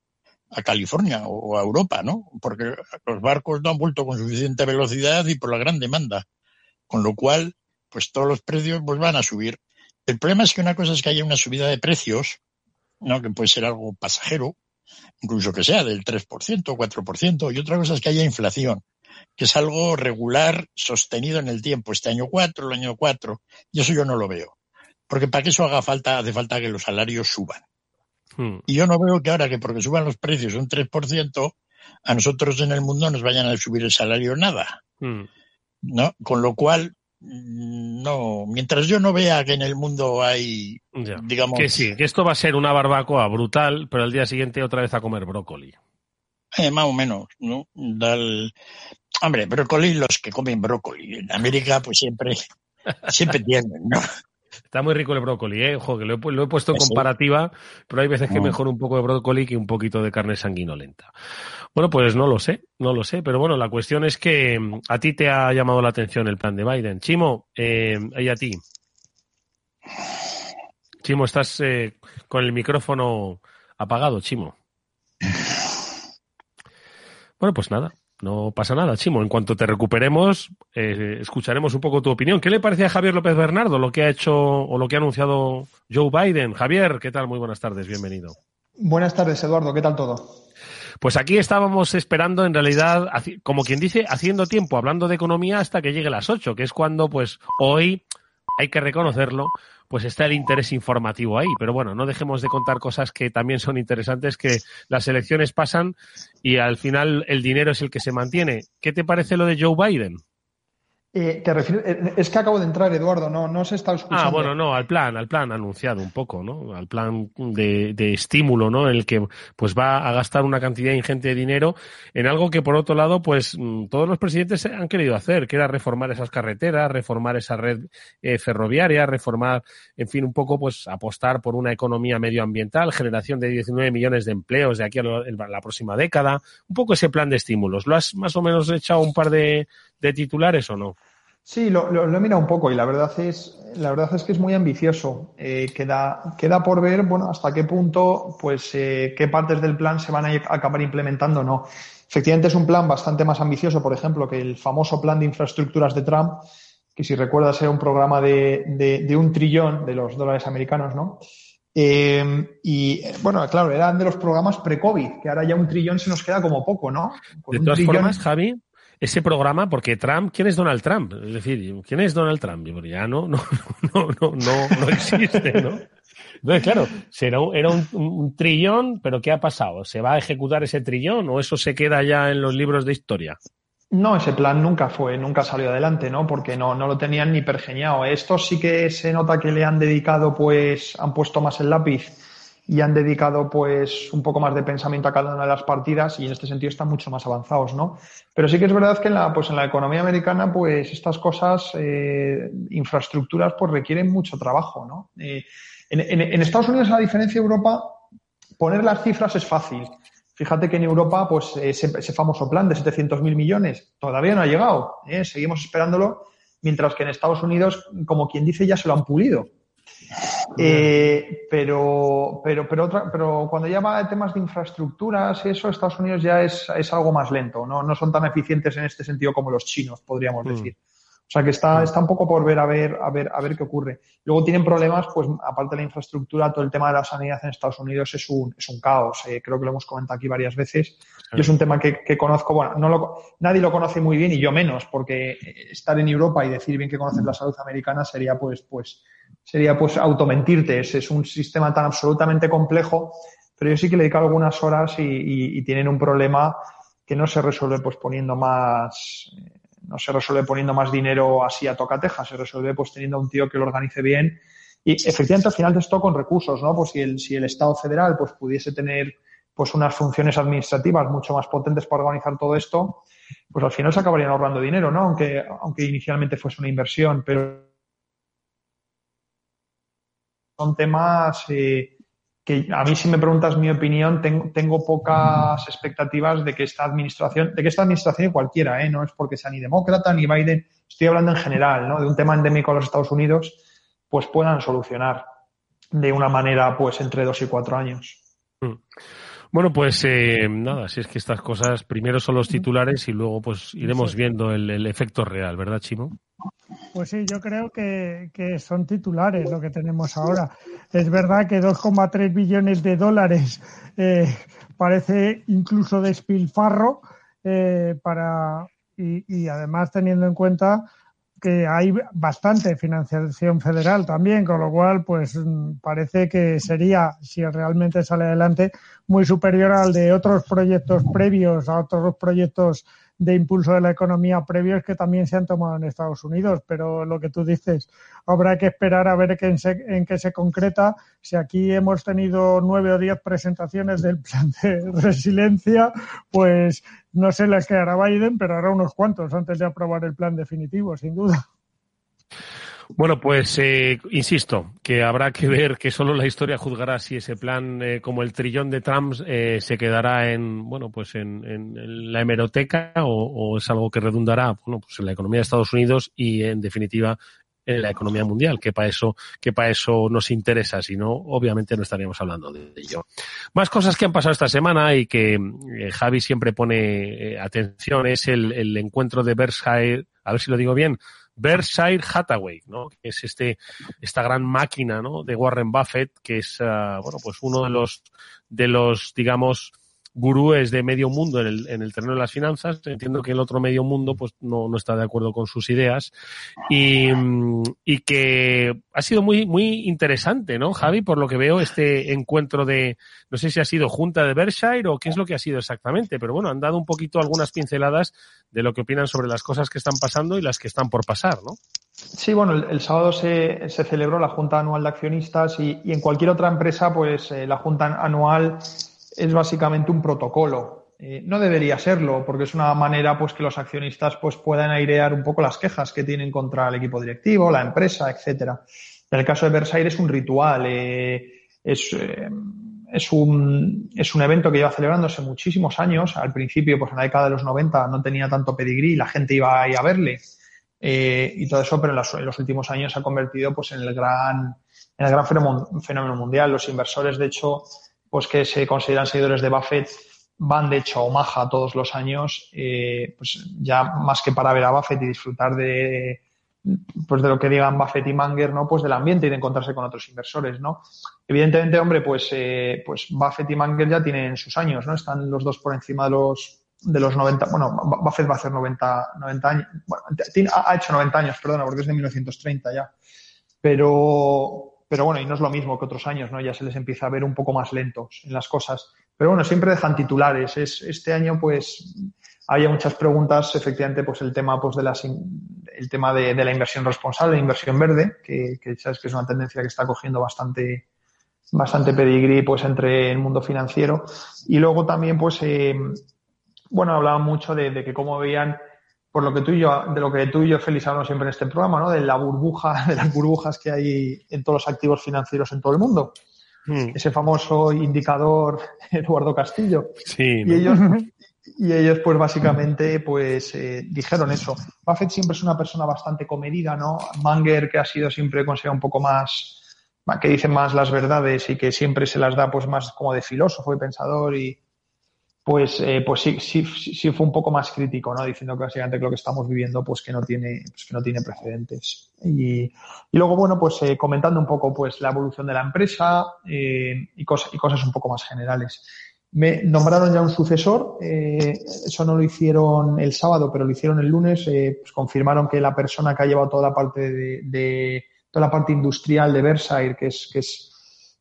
a California o a Europa, ¿no? Porque los barcos no han vuelto con suficiente velocidad y por la gran demanda. Con lo cual, pues todos los precios pues, van a subir. El problema es que una cosa es que haya una subida de precios, ¿no? que puede ser algo pasajero, incluso que sea del 3% o 4%, y otra cosa es que haya inflación, que es algo regular, sostenido en el tiempo, este año 4, el año 4, y eso yo no lo veo. Porque para que eso haga falta, hace falta que los salarios suban. Hmm. Y yo no veo que ahora que porque suban los precios un 3%, a nosotros en el mundo nos vayan a subir el salario nada. Hmm. ¿no? Con lo cual, no, mientras yo no vea que en el mundo hay, digamos... Que sí, que esto va a ser una barbacoa brutal, pero al día siguiente otra vez a comer brócoli. Eh, más o menos, ¿no? Dal... Hombre, brócoli, los que comen brócoli. En América, pues siempre, siempre tienen, ¿no? Está muy rico el brócoli, ¿eh? Ojo, que lo he, puesto en comparativa, pero hay veces que mm. mejor un poco de brócoli que un poquito de carne sanguinolenta. Bueno, pues no lo sé, no lo sé, pero bueno, la cuestión es que mm, a ti te ha llamado la atención el plan de Biden. Chimo, eh, y a ti. Chimo, estás eh, con el micrófono apagado, Chimo. Bueno, pues nada, no pasa nada, Chimo. En cuanto te recuperemos, eh, escucharemos un poco tu opinión. ¿Qué le parece a Javier López Bernardo lo que ha hecho o lo que ha anunciado Joe Biden? Javier, ¿qué tal? Muy buenas tardes, bienvenido. Buenas tardes, Eduardo. ¿Qué tal todo? Pues aquí estábamos esperando, en realidad, como quien dice, haciendo tiempo, hablando de economía hasta que llegue las 8, que es cuando, pues, hoy, hay que reconocerlo, pues está el interés informativo ahí. Pero bueno, no dejemos de contar cosas que también son interesantes, que las elecciones pasan y al final el dinero es el que se mantiene. ¿Qué te parece lo de Joe Biden? Eh, te eh, es que acabo de entrar, Eduardo, no, no se está escuchando. Ah, bueno, no, al plan, al plan anunciado un poco, ¿no? Al plan de, de estímulo, ¿no? En el que pues va a gastar una cantidad ingente de dinero en algo que por otro lado, pues mm, todos los presidentes han querido hacer, que era reformar esas carreteras, reformar esa red eh, ferroviaria, reformar, en fin, un poco, pues apostar por una economía medioambiental, generación de 19 millones de empleos de aquí a la próxima década, un poco ese plan de estímulos. ¿Lo has más o menos echado un par de, de titulares o no? Sí, lo, lo, he mirado un poco y la verdad es, la verdad es que es muy ambicioso. Eh, queda, queda por ver, bueno, hasta qué punto, pues, eh, qué partes del plan se van a acabar implementando o no. Efectivamente es un plan bastante más ambicioso, por ejemplo, que el famoso plan de infraestructuras de Trump, que si recuerdas era un programa de, de, un trillón de los dólares americanos, ¿no? Eh, y bueno, claro, eran de los programas pre-COVID, que ahora ya un trillón se nos queda como poco, ¿no? de todas formas, Javi, ese programa, porque Trump, ¿quién es Donald Trump? Es decir, ¿quién es Donald Trump? Ya no, no, no, no, no, existe, ¿no? Claro, será era un, trillón, pero ¿qué ha pasado? ¿Se va a ejecutar ese trillón o eso se queda ya en los libros de historia? No, ese plan nunca fue, nunca salió adelante, ¿no? Porque no, no lo tenían ni pergeñado. Esto sí que se nota que le han dedicado, pues, han puesto más el lápiz y han dedicado pues un poco más de pensamiento a cada una de las partidas y en este sentido están mucho más avanzados, ¿no? Pero sí que es verdad que en la, pues en la economía americana pues estas cosas, eh, infraestructuras pues requieren mucho trabajo, ¿no? Eh, en, en, Estados Unidos, a diferencia de Europa, poner las cifras es fácil. Fíjate que en Europa, pues ese, ese famoso plan de 700.000 millones todavía no ha llegado. ¿eh? Seguimos esperándolo, mientras que en Estados Unidos, como quien dice, ya se lo han pulido. Eh, pero, pero, pero, otra, pero cuando ya va de temas de infraestructuras, eso, Estados Unidos ya es, es algo más lento, ¿no? no son tan eficientes en este sentido como los chinos, podríamos mm. decir. O sea que está, mm. está un poco por ver a ver, a ver, a ver qué ocurre. Luego tienen problemas, pues aparte de la infraestructura, todo el tema de la sanidad en Estados Unidos es un, es un caos. Eh, creo que lo hemos comentado aquí varias veces. Y es un tema que, que conozco, bueno, no lo, nadie lo conoce muy bien y yo menos, porque estar en Europa y decir bien que conoces la salud americana sería pues, pues, sería pues automentirte. Es, es un sistema tan absolutamente complejo, pero yo sí que le dedico algunas horas y, y, tienen un problema que no se resuelve pues poniendo más no se resuelve poniendo más dinero así a tocateja, se resuelve pues teniendo a un tío que lo organice bien y efectivamente al final de esto con recursos, ¿no? Pues si el, si el Estado federal pues pudiese tener pues unas funciones administrativas mucho más potentes para organizar todo esto, pues al final se acabarían ahorrando dinero, ¿no? Aunque, aunque inicialmente fuese una inversión, pero son temas eh, que a mí si me preguntas mi opinión tengo, pocas expectativas de que esta administración, de que esta administración cualquiera, ¿eh? no es porque sea ni demócrata ni Biden, estoy hablando en general, ¿no? de un tema endémico a los Estados Unidos, pues puedan solucionar de una manera pues entre dos y cuatro años. Mm. Bueno, pues eh, nada, si es que estas cosas primero son los titulares y luego pues iremos viendo el, efecto real, ¿verdad, Chimo? Pues sí, yo creo que, son titulares lo que tenemos ahora. Es verdad que 2,3 billones de dólares eh, parece incluso despilfarro eh, para y, y además teniendo en cuenta que hay bastante financiación federal también, con lo cual, pues mm, parece que sería, si realmente sale adelante, muy superior al de otros proyectos previos, a otros proyectos de impulso de la economía previos que también se han tomado en Estados Unidos. Pero lo que tú dices, habrá que esperar a ver en, en qué se concreta. Si aquí hemos tenido nueve o diez presentaciones del plan de resiliencia, pues no sé les quedará Biden, pero hará unos cuantos antes de aprobar el plan definitivo, sin duda. Bueno, pues eh, insisto, que habrá que ver que solo la historia juzgará si ese plan, eh, como el trillón de Trump, eh, se quedará en, bueno, pues en, en la hemeroteca o, o, es algo que redundará, bueno, pues en la economía de Estados Unidos y, en definitiva, en la economía mundial, que para eso, que para eso nos interesa, si no, obviamente no estaríamos hablando de ello. Más cosas que han pasado esta semana y que eh, Javi siempre pone eh, atención es el, el encuentro de Berkshire, a ver si lo digo bien, Berkshire Hathaway, ¿no? Que es este, esta gran máquina, ¿no? De Warren Buffett, que es, uh, bueno, pues uno de los, de los, digamos, gurúes de medio mundo en el, en el terreno de las finanzas. Entiendo que el otro medio mundo pues no, no está de acuerdo con sus ideas y, y, que ha sido muy, muy interesante, ¿no, Javi? Por lo que veo, este encuentro de, no sé si ha sido junta de Berkshire o qué es lo que ha sido exactamente, pero bueno, han dado un poquito algunas pinceladas de lo que opinan sobre las cosas que están pasando y las que están por pasar, ¿no? Sí, bueno, el, sábado se, se, celebró la Junta Anual de Accionistas y, y en cualquier otra empresa, pues eh, la Junta Anual es básicamente un protocolo. Eh, no debería serlo, porque es una manera pues que los accionistas pues puedan airear un poco las quejas que tienen contra el equipo directivo, la empresa, etcétera. En el caso de Versailles es un ritual, eh, es, eh, es, un, es un evento que lleva celebrándose muchísimos años. Al principio, pues en la década de los 90 no tenía tanto pedigrí, la gente iba ahí a verle y todo eso, pero en los, en los, últimos años se ha convertido pues en el gran, en el gran fenómeno mundial. Los inversores, de hecho, pues que se consideran seguidores de Buffett van de hecho a Omaha todos los años, eh, pues ya más que para ver a Buffett y disfrutar de pues de lo que digan Buffett y Manger, ¿no? Pues del ambiente y de encontrarse con otros inversores, ¿no? Evidentemente, hombre, pues, eh, pues Buffett y Manger ya tienen sus años, ¿no? Están los dos por encima de los de los 90, bueno, Buffett va a hacer 90, 90 años, ha hecho 90 años, perdona, porque es de 1930 ya. Pero, pero bueno, y no es lo mismo que otros años, ¿no? Ya se les empieza a ver un poco más lentos en las cosas. Pero bueno, siempre dejan titulares. Es, este año, pues, había muchas preguntas, efectivamente, pues el tema, pues, de las, el tema de, de la inversión responsable, inversión verde, que, que, sabes que es una tendencia que está cogiendo bastante, bastante pedigrí, pues, entre el mundo financiero. Y luego también, pues, eh, bueno, hablaban mucho de, de que cómo veían por lo que tú y yo, de lo que tú y yo, Félix, hablamos siempre en este programa, ¿no? De la burbuja, de las burbujas que hay en todos los activos financieros en todo el mundo. Mm. Ese famoso indicador Eduardo Castillo. Sí. ¿no? Y ellos, y ellos, pues básicamente, pues eh, dijeron eso. Buffett siempre es una persona bastante comedida, ¿no? Manger, que ha sido siempre considerado un poco más, que dice más las verdades y que siempre se las da, pues más como de filósofo y pensador y, pues, eh, pues sí, sí, sí, fue un poco más crítico, ¿no? Diciendo que básicamente lo que estamos viviendo, pues que no tiene, pues que no tiene precedentes. Y, y luego, bueno, pues eh, comentando un poco, pues la evolución de la empresa eh, y, cosas, y cosas un poco más generales. Me nombraron ya un sucesor, eh, eso no lo hicieron el sábado, pero lo hicieron el lunes, pues confirmaron que la persona que ha llevado toda la parte de, de toda la parte industrial de Versailles, que es, que es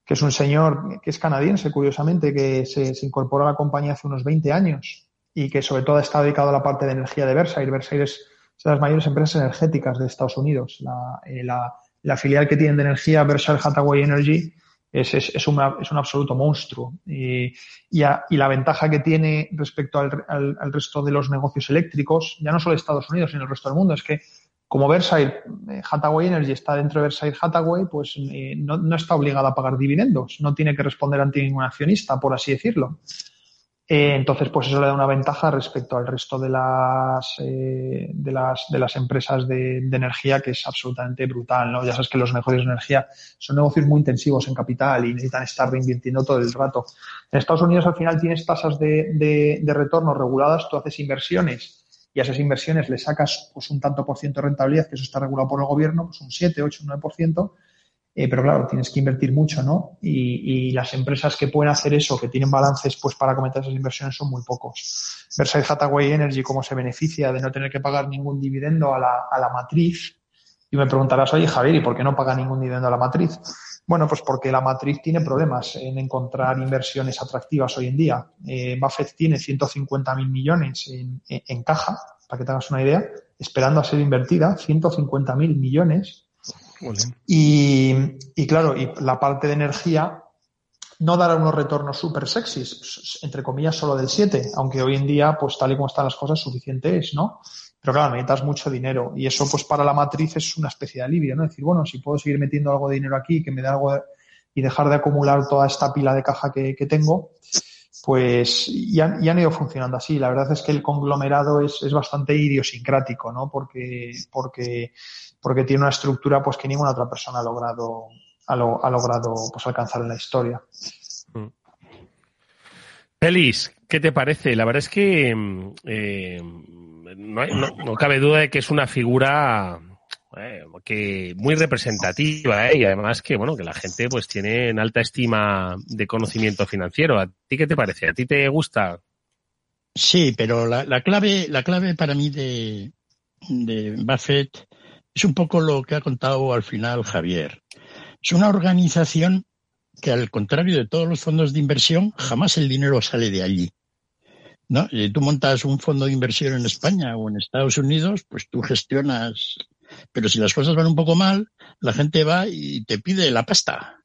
que es un señor que es canadiense, curiosamente, que se, se, incorporó a la compañía hace unos 20 años y que sobre todo está dedicado a la parte de energía de Versailles. Versailles es de las mayores empresas energéticas de Estados Unidos. La, eh, la, filial que tienen de energía, Versailles Hathaway Energy, es, es, es, una, es un absoluto monstruo. Y, y, la ventaja que tiene respecto al, al, al resto de los negocios eléctricos, ya no solo de Estados Unidos, sino el resto del mundo, es que como Versailles, eh, Hathaway Energy está dentro de Versailles Hathaway, pues eh, no, está obligada a pagar dividendos, no tiene que responder ante ningún accionista, por así decirlo. Eh, entonces, pues eso le da una ventaja respecto al resto de las, eh, de las, de las empresas de, de, energía que es absolutamente brutal, ¿no? Ya sabes que los negocios de energía son negocios muy intensivos en capital y necesitan estar reinvirtiendo todo el rato. En Estados Unidos al final tienes tasas de, de, de retorno reguladas, tú haces inversiones y a esas inversiones le sacas pues un tanto por ciento de rentabilidad, que eso está regulado por el gobierno, pues un 7, 8, 9%, eh, pero claro, tienes que invertir mucho, ¿no? Y, las empresas que pueden hacer eso, que tienen balances pues para cometer esas inversiones son muy pocos. Versailles Hathaway Energy, cómo se beneficia de no tener que pagar ningún dividendo a la, a la matriz. Y me preguntarás, oye Javier, ¿y por qué no paga ningún dividendo a la matriz? Bueno, pues porque la matriz tiene problemas en encontrar inversiones atractivas hoy en día. Eh, Buffett tiene 150 mil millones en, en, en, caja, para que te hagas una idea, esperando a ser invertida, 150 mil millones. Y, y, claro, y la parte de energía no dará unos retornos súper sexys, entre comillas solo del 7, aunque hoy en día, pues tal y como están las cosas, suficiente es, ¿no? Pero claro, necesitas mucho dinero y eso pues para la matriz es una especie de alivio, ¿no? Es decir, bueno, si puedo seguir metiendo algo de dinero aquí, que me dé algo y dejar de acumular toda esta pila de caja que, que tengo, pues y han, ido funcionando así. La verdad es que el conglomerado es, es bastante idiosincrático, ¿no? Porque, porque, porque tiene una estructura pues que ninguna otra persona ha logrado, ha, logrado pues, alcanzar en la historia. Mm. Feliz, ¿qué te parece? La verdad es que mm, eh, no, cabe duda de que es una figura eh, que muy representativa eh, y además que bueno que la gente pues tiene en alta estima de conocimiento financiero. ¿A ti qué te parece? ¿A ti te gusta? Sí, pero la, la clave la clave para mí de, de Buffett es un poco lo que ha contado al final Javier. Es una organización que al contrario de todos los fondos de inversión, jamás el dinero sale de allí. ¿No? Y tú montas un fondo de inversión en España o en Estados Unidos, pues tú gestionas. Pero si las cosas van un poco mal, la gente va y te pide la pasta.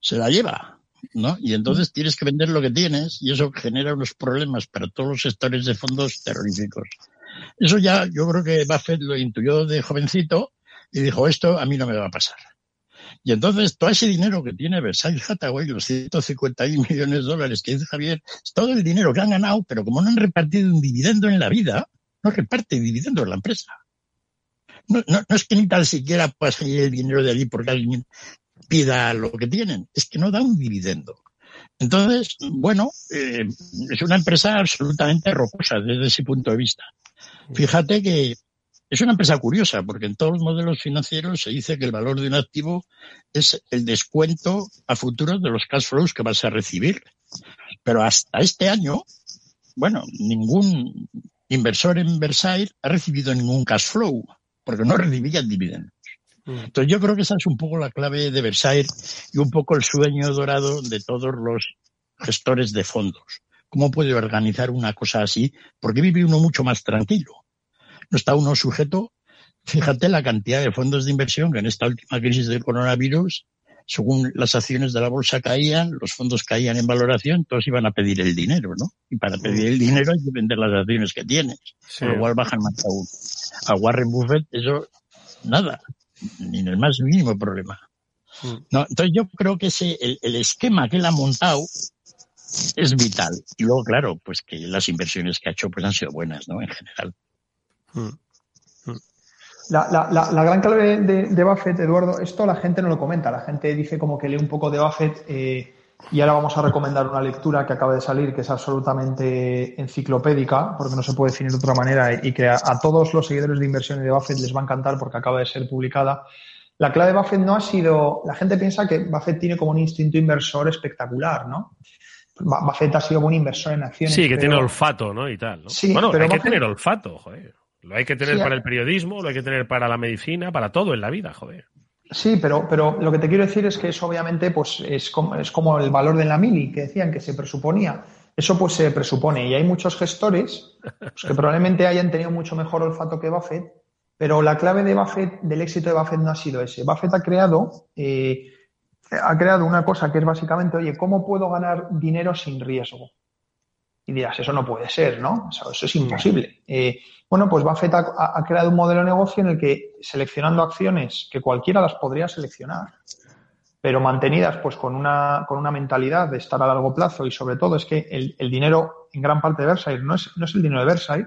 Se la lleva. ¿no? Y entonces tienes que vender lo que tienes y eso genera unos problemas para todos los sectores de fondos terroríficos. Eso ya yo creo que Buffett lo intuyó de jovencito y dijo, esto a mí no me va a pasar. Y entonces todo ese dinero que tiene Versailles Hathaway, los 150 millones de dólares que dice Javier, es todo el dinero que han ganado, pero como no han repartido un dividendo en la vida, no reparte dividendo en la empresa. No, no, es que ni tal siquiera pueda salir el dinero de allí porque alguien pida lo que tienen, es que no da un dividendo. Entonces, bueno, eh, es una empresa absolutamente rocosa desde ese punto de vista. Fíjate que es una empresa curiosa porque en todos los modelos financieros se dice que el valor de un activo es el descuento a futuro de los cash flows que vas a recibir. Pero hasta este año, bueno, ningún inversor en Versailles ha recibido ningún cash flow porque no recibían dividendos. Mm. Entonces yo creo que esa es un poco la clave de Versailles y un poco el sueño dorado de todos los gestores de fondos. ¿Cómo puede organizar una cosa así? Porque vive uno mucho más tranquilo está uno sujeto. Fíjate la cantidad de fondos de inversión que en esta última crisis del coronavirus, según las acciones de la bolsa caían, los fondos caían en valoración, todos iban a pedir el dinero, ¿no? Y para pedir el dinero hay que vender las acciones que tienes, con lo cual bajan más aún. A Warren Buffett eso, nada, ni en el más mínimo problema. Mm. No, entonces yo creo que ese, el, el esquema que él ha montado es vital. Y luego, claro, pues que las inversiones que ha hecho pues han sido buenas, ¿no? En general. La, la, gran clave de, Buffett, Eduardo, esto la gente no lo comenta. La gente dice como que lee un poco de Buffett eh, y ahora vamos a recomendar una lectura que acaba de salir que es absolutamente enciclopédica, porque no se puede definir de otra manera y que a, todos los seguidores de inversiones de Buffett les va a encantar porque acaba de ser publicada. La clave de Buffett no ha sido. La gente piensa que Buffett tiene como un instinto inversor espectacular, ¿no? Buffett ha sido buen inversor en acciones. Sí, que tiene olfato, ¿no? Y tal. ¿no? Sí, bueno, hay que tener olfato, joder. Lo hay que tener para el periodismo, lo hay que tener para la medicina, para todo en la vida, joder. Sí, pero, pero lo que te quiero decir es que eso obviamente pues, es, como, es como el valor de la mili que decían que se presuponía. Eso pues se presupone y hay muchos gestores pues, que probablemente hayan tenido mucho mejor olfato que Buffett, pero la clave de Buffett, del éxito de Buffett no ha sido ese. Buffett ha creado, eh, ha creado una cosa que es básicamente, oye, ¿cómo puedo ganar dinero sin riesgo? Y dirás, eso no puede ser, ¿no? eso es imposible. Eh, bueno, pues Buffett ha, creado un modelo de negocio en el que seleccionando acciones que cualquiera las podría seleccionar, pero mantenidas pues con una, con una mentalidad de estar a largo plazo y sobre todo es que el, dinero en gran parte de Versailles no es, no es el dinero de Versailles,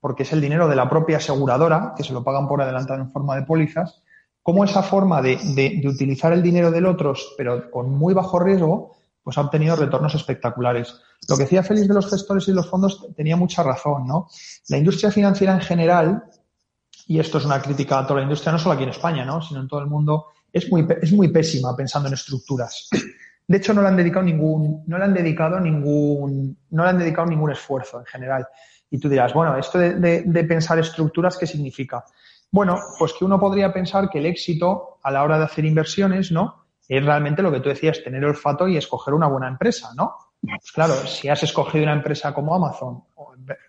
porque es el dinero de la propia aseguradora, que se lo pagan por adelantado en forma de pólizas, cómo esa forma de, de utilizar el dinero del otro, pero con muy bajo riesgo, pues ha obtenido retornos espectaculares. Lo que decía Félix de los gestores y los fondos tenía mucha razón, ¿no? La industria financiera en general, y esto es una crítica a toda la industria, no solo aquí en España, ¿no? sino en todo el mundo, es muy, es muy pésima pensando en estructuras. De hecho, no le han dedicado ningún, no le han dedicado ningún, no le han dedicado ningún esfuerzo en general. Y tú dirás, bueno, esto de, de pensar estructuras, ¿qué significa? Bueno, pues que uno podría pensar que el éxito a la hora de hacer inversiones, ¿no? Es realmente lo que tú decías, tener olfato y escoger una buena empresa, ¿no? Claro, si has escogido una empresa como Amazon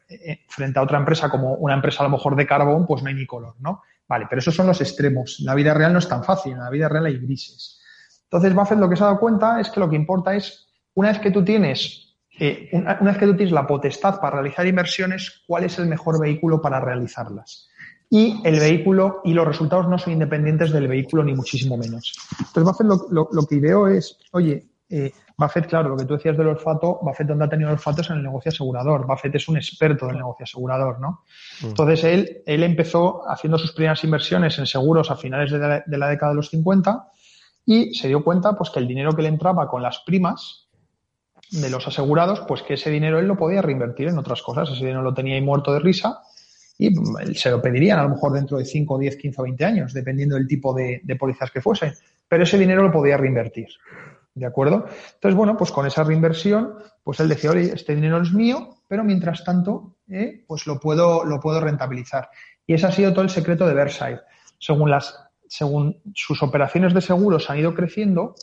eh, frente a otra empresa como una empresa a lo mejor de carbón, pues no hay ni color, ¿no? Vale, pero esos son los extremos. La vida real no es tan fácil, en la vida real hay grises. Entonces, Buffett lo que se ha dado cuenta es que lo que importa es, una vez que tú tienes, eh, una, vez que tú tienes la potestad para realizar inversiones, cuál es el mejor vehículo para realizarlas. Y el vehículo y los resultados no son independientes del vehículo, ni muchísimo menos. Entonces, Buffett lo, que ideó es, oye, eh, Buffett, claro, lo que tú decías del olfato, Buffett donde ha tenido olfato es en el negocio asegurador. Buffett es un experto del negocio asegurador, ¿no? Mm. Entonces él, él empezó haciendo sus primeras inversiones en seguros a finales de la, de la década de los 50 y se dio cuenta pues que el dinero que le entraba con las primas de los asegurados, pues que ese dinero él lo podía reinvertir en otras cosas. Ese dinero lo tenía ahí muerto de risa y se lo pedirían a lo mejor dentro de 5, 10, 15 o 20 años, dependiendo del tipo de, de pólizas que fuesen. Pero ese dinero lo podía reinvertir. ¿De acuerdo? Entonces, bueno, pues con esa reinversión, pues él decía, oye, este dinero es mío, pero mientras tanto, eh, pues lo puedo, lo puedo rentabilizar. Y ese ha sido todo el secreto de Versailles. Según, las, según sus operaciones de seguros han ido creciendo,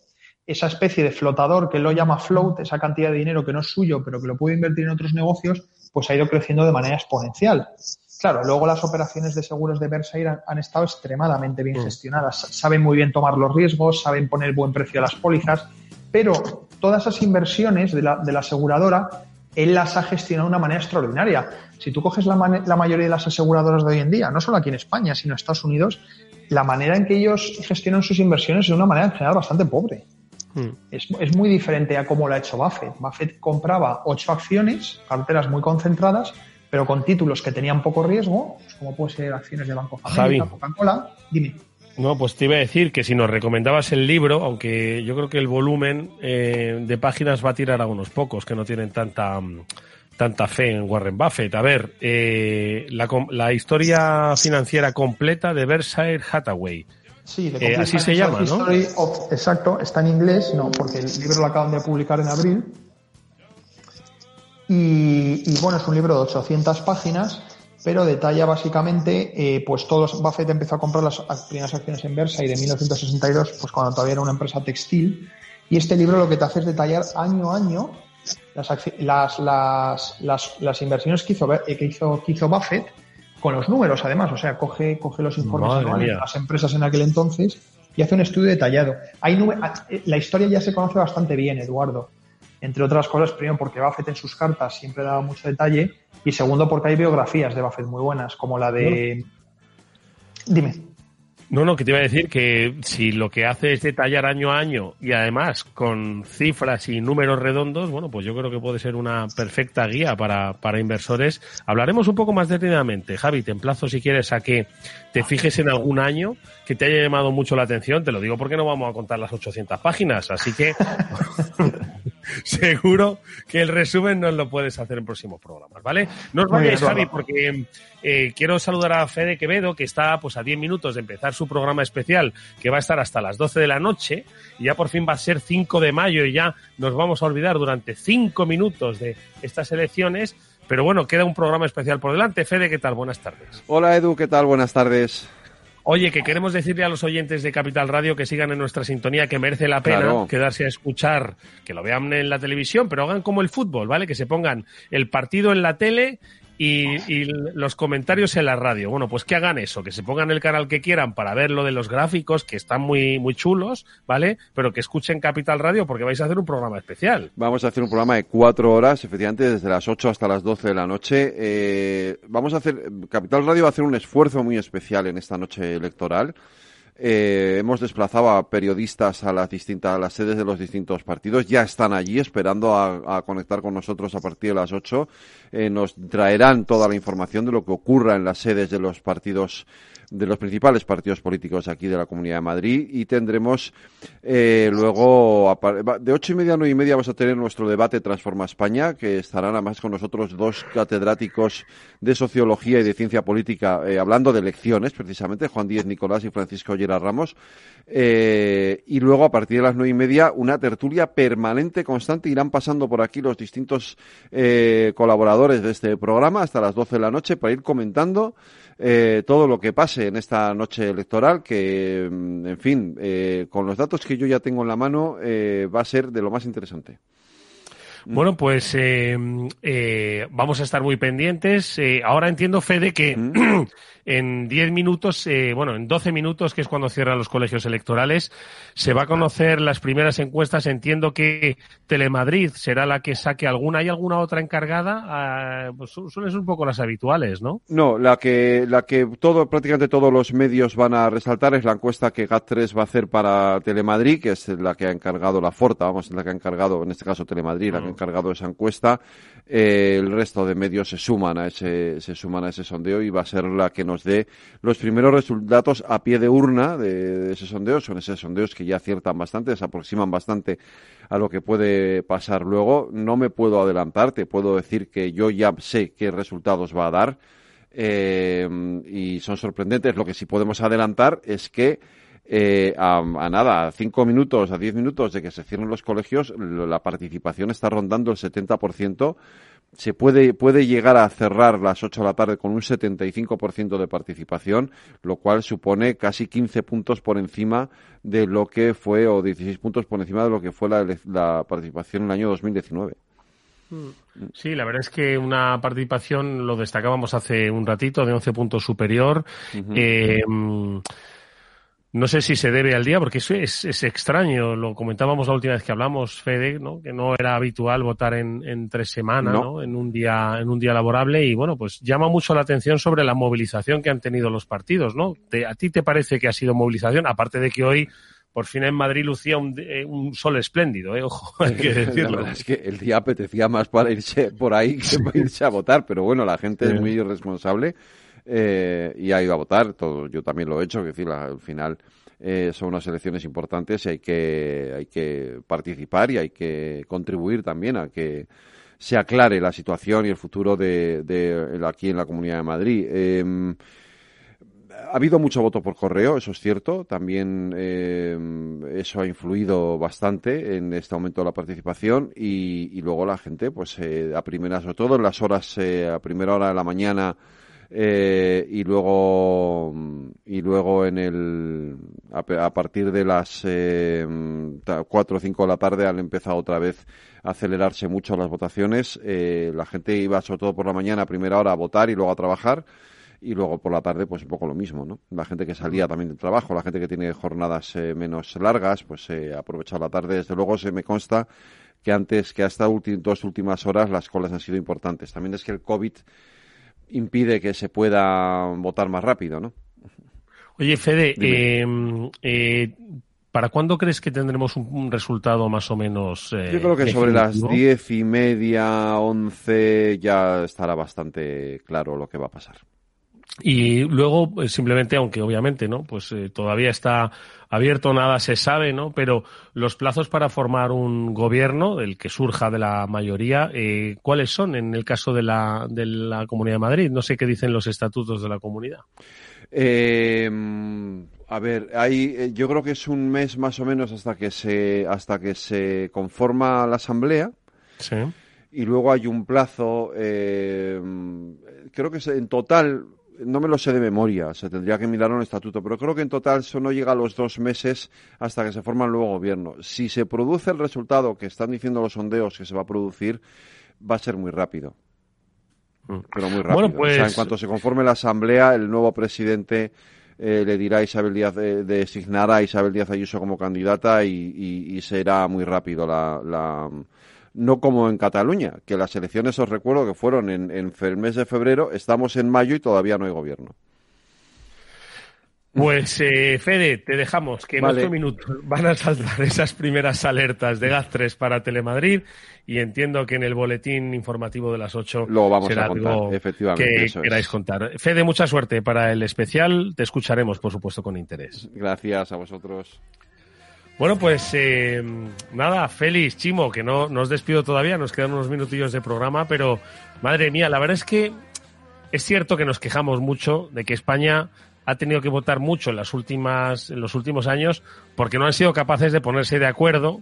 esa especie de flotador que él lo llama float, esa cantidad de dinero que no es suyo, pero que lo puede invertir en otros negocios, pues ha ido creciendo de manera exponencial. Claro, luego las operaciones de seguros de Versailles han, estado extremadamente bien mm. gestionadas. Saben muy bien tomar los riesgos, saben poner buen precio a las pólizas, pero todas esas inversiones de la, de la aseguradora, él las ha gestionado de una manera extraordinaria. Si tú coges la, la, mayoría de las aseguradoras de hoy en día, no solo aquí en España, sino en Estados Unidos, la manera en que ellos gestionan sus inversiones es de una manera en general bastante pobre. Mm. Es, es, muy diferente a cómo lo ha hecho Buffett. Buffett compraba ocho acciones, carteras muy concentradas, pero con títulos que tenían poco riesgo, pues como puede ser acciones de Banco Familia, Coca-Cola. Dime. No, pues te iba a decir que si nos recomendabas el libro, aunque yo creo que el volumen eh, de páginas va a tirar a unos pocos que no tienen tanta tanta fe en Warren Buffett. A ver, eh, la, la, historia financiera completa de Berkshire Hathaway. Sí, eh, así se llama, ¿no? exacto, está en inglés, no, porque el libro lo acaban de publicar en abril y, bueno, es un libro de 800 páginas, pero detalla básicamente, eh, pues todos, Buffett empezó a comprar las primeras acciones en Versa y de 1962, pues cuando todavía era una empresa textil. Y este libro lo que te hace es detallar año a año las, las, las, las, inversiones que hizo, eh, que, hizo, que hizo Buffett con los números, además. O sea, coge, coge los informes de las empresas en aquel entonces y hace un estudio detallado. Hay, eh, la historia ya se conoce bastante bien, Eduardo entre otras cosas, primero porque Buffett en sus cartas siempre daba mucho detalle y segundo porque hay biografías de Buffett muy buenas, como la de... Dime. No, no, que te iba a decir que si lo que hace es detallar año a año y además con cifras y números redondos, bueno, pues yo creo que puede ser una perfecta guía para, para inversores. Hablaremos un poco más detenidamente. Javi, te emplazo si quieres a que te fijes en algún año que te haya llamado mucho la atención. Te lo digo porque no vamos a contar las 800 páginas, así que seguro que el resumen nos lo puedes hacer en próximos programas, ¿vale? No os vayáis, Javi, porque eh, quiero saludar a Fede Quevedo, que está pues a 10 minutos de empezar su programa especial, que va a estar hasta las 12 de la noche, y ya por fin va a ser 5 de mayo y ya nos vamos a olvidar durante 5 minutos de estas elecciones. Pero bueno, queda un programa especial por delante. Fede, ¿qué tal? Buenas tardes. Hola Edu, ¿qué tal? Buenas tardes. Oye, que queremos decirle a los oyentes de Capital Radio que sigan en nuestra sintonía, que merece la pena quedarse a escuchar, que lo vean en la televisión, pero hagan como el fútbol, ¿vale? Que se pongan el partido en la tele y, los comentarios en la radio. Bueno, pues que hagan eso, que se pongan el canal que quieran para ver lo de los gráficos, que están muy, muy chulos, ¿vale? Pero que escuchen Capital Radio porque vais a hacer un programa especial. Vamos a hacer un programa de cuatro horas, efectivamente, desde las ocho hasta las doce de la noche. Eh, vamos a hacer, Capital Radio va a hacer un esfuerzo muy especial en esta noche electoral. Eh, hemos desplazado a periodistas a las distintas, a las sedes de los distintos partidos. Ya están allí esperando a, conectar con nosotros a partir de las 8. Eh, nos traerán toda la información de lo que ocurra en las sedes de los partidos de los principales partidos políticos aquí de la Comunidad de Madrid y tendremos eh, luego de ocho y media a nueve y media vamos a tener nuestro debate Transforma España que estarán además con nosotros dos catedráticos de sociología y de ciencia política eh, hablando de elecciones precisamente Juan Díez Nicolás y Francisco Ollera Ramos. Eh, y luego a partir de las nueve y media una tertulia permanente constante irán pasando por aquí los distintos colaboradores de este programa hasta las doce de la noche para ir comentando eh, todo lo que pase en esta noche electoral, que, mm, en fin, eh, con los datos que yo ya tengo en la mano, eh, va a ser de lo más interesante. Bueno, pues eh, eh, vamos a estar muy pendientes. Eh, ahora entiendo, Fede, que mm. en 10 minutos, eh, bueno, en 12 minutos, que es cuando cierran los colegios electorales, se va a conocer las primeras encuestas. Entiendo que Telemadrid será la que saque alguna. ¿Hay alguna otra encargada? Ah, pues suelen ser un poco las habituales, ¿no? No, la que, la que todo, prácticamente todos los medios van a resaltar es la encuesta que GAT3 va a hacer para Telemadrid, que es la que ha encargado la Forta, vamos, la que ha encargado, en este caso Telemadrid, la que encargado esa encuesta. Eh, el resto de medios se suman a ese, se suman a ese sondeo y va a ser la que nos dé los primeros resultados a pie de urna de, ese sondeo. Son esos sondeos que ya aciertan bastante, se aproximan bastante a lo que puede pasar luego. No me puedo adelantar, te puedo decir que yo ya sé qué resultados va a dar. Eh, y son sorprendentes. Lo que sí podemos adelantar es que eh, a, nada, a cinco minutos, a diez minutos de que se cierren los colegios, la participación está rondando el 70%. Se puede, puede llegar a cerrar las 8 de la tarde con un 75% de participación, lo cual supone casi 15 puntos por encima de lo que fue, o 16 puntos por encima de lo que fue la, participación en el año 2019. Mm. Sí, la verdad es que una participación, lo destacábamos hace un ratito, de 11 puntos superior. No sé si se debe al día, porque eso es, es, extraño. Lo comentábamos la última vez que hablamos, Fede, ¿no? que no era habitual votar en, en tres semanas, no. en un día, en un día laborable. Y bueno, pues llama mucho la atención sobre la movilización que han tenido los partidos, ¿no? ¿A ti te parece que ha sido movilización? Aparte de que hoy por fin en Madrid lucía un, eh, un sol espléndido, ¿eh? ojo, hay que decirlo. La verdad es que el día apetecía más para irse por ahí que para irse a votar, pero bueno, la gente es muy irresponsable eh, y ha ido a votar. Todo, yo también lo he hecho, que decir, al final eh, son unas elecciones importantes y hay que, hay que participar y hay que contribuir también a que se aclare la situación y el futuro de, de aquí en la Comunidad de Madrid. Eh, ha habido mucho voto por correo, eso es cierto. También eh, eso ha influido bastante en este aumento de la participación y, y luego la gente, pues eh, a primeras, sobre todo en las horas, eh, a primera hora de la mañana, eh, y luego y luego en el a, partir de las eh, cuatro o cinco de la tarde han empezado otra vez a acelerarse mucho las votaciones. Eh, la gente iba sobre todo por la mañana a primera hora a votar y luego a trabajar. Y luego por la tarde pues un poco lo mismo no la gente que salía también del trabajo la gente que tiene jornadas eh, menos largas pues eh, aprovechado la tarde. Desde luego se me consta que antes que hasta dos últimas horas las colas han sido importantes. También es que el covid impide que se pueda votar más rápido, ¿no? Oye, Fede, em, eh, ¿para cuándo crees que tendremos un, resultado más o menos? Eh, Yo creo que sobre las diez y media, once, ya estará bastante claro lo que va a pasar. Y luego, pues, simplemente, aunque obviamente, ¿no? Pues eh, todavía está abierto, nada se sabe, ¿no? Pero los plazos para formar un gobierno, el que surja de la mayoría, eh, ¿cuáles son en el caso de la, de la Comunidad de Madrid? No sé qué dicen los estatutos de la comunidad. Eh, a ver, hay, eh, yo creo que es un mes más o menos hasta que se, hasta que se conforma la asamblea. Sí. Y luego hay un plazo, eh, creo que en total no me lo sé de memoria, se tendría que mirar un estatuto, pero creo que en total eso no llega a los dos meses hasta que se forma el nuevo gobierno. Si se produce el resultado que están diciendo los sondeos que se va a producir, va a ser muy rápido. Mm. Pero muy rápido. Bueno, pues... en cuanto se conforme la asamblea, el nuevo presidente eh, le dirá a Isabel Díaz, eh, designará a Isabel Díaz Ayuso como candidata y, será muy rápido la no como en Cataluña, que las elecciones, os recuerdo que fueron en, en el mes de febrero, estamos en mayo y todavía no hay gobierno. Pues eh, Fede, te dejamos que en ocho minutos van a saltar esas primeras alertas de GAZ3 para Telemadrid y entiendo que en el boletín informativo de las 8 lo vamos a contar, efectivamente, que queráis contar. Fede, mucha suerte para el especial, te escucharemos por supuesto con interés. Gracias a vosotros. Bueno, pues eh, nada, Félix, Chimo, que no nos despido todavía, nos quedan unos minutillos de programa, pero madre mía, la verdad es que es cierto que nos quejamos mucho de que España ha tenido que votar mucho en las últimas, en los últimos años, porque no han sido capaces de ponerse de acuerdo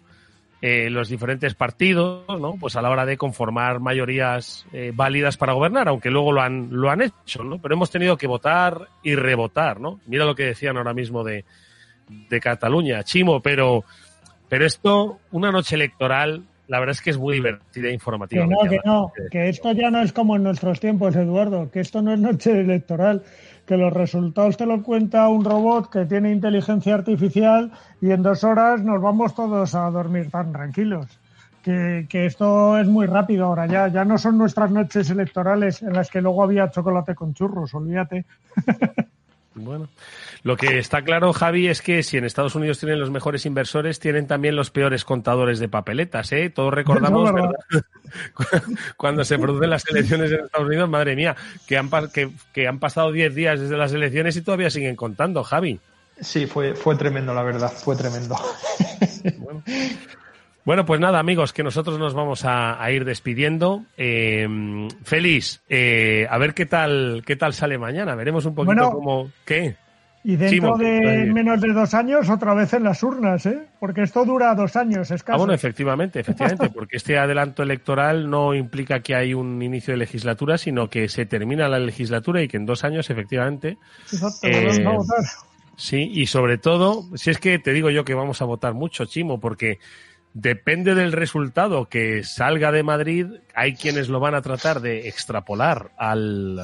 eh, los diferentes partidos, ¿no? Pues a la hora de conformar mayorías eh, válidas para gobernar, aunque luego lo han, lo han hecho, ¿no? Pero hemos tenido que votar y rebotar, ¿no? Mira lo que decían ahora mismo de, de Cataluña, Chimo, pero, pero esto, una noche electoral, la verdad es que es muy divertida e informativa. Que no, que no, que esto ya no es como en nuestros tiempos, Eduardo, que esto no es noche electoral, que los resultados te lo cuenta un robot que tiene inteligencia artificial y en dos horas nos vamos todos a dormir tan tranquilos. Que, que, esto es muy rápido ahora ya. Ya no son nuestras noches electorales en las que luego había chocolate con churros, olvídate. Bueno, lo que está claro, Javi, es que si en Estados Unidos tienen los mejores inversores, tienen también los peores contadores de papeletas, ¿eh? Todos recordamos cuando se producen las elecciones en Estados Unidos, madre mía, que han, que, que han pasado 10 días desde las elecciones y todavía siguen contando, Javi. Sí, fue, fue tremendo, la verdad, fue tremendo. Bueno. Bueno, pues nada, amigos, que nosotros nos vamos a, ir despidiendo. Eh, Félix, eh, a ver qué tal, qué tal sale mañana. Veremos un poquito cómo. ¿Qué? Y dentro de menos de dos años, otra vez en las urnas, ¿eh? Porque esto dura dos años, es Ah, bueno, efectivamente, efectivamente, porque este adelanto electoral no implica que hay un inicio de legislatura, sino que se termina la legislatura y que en dos años, efectivamente. Exacto, eh, a votar. Sí, y sobre todo, si es que te digo yo que vamos a votar mucho, Chimo, porque depende del resultado que salga de Madrid, hay quienes lo van a tratar de extrapolar al,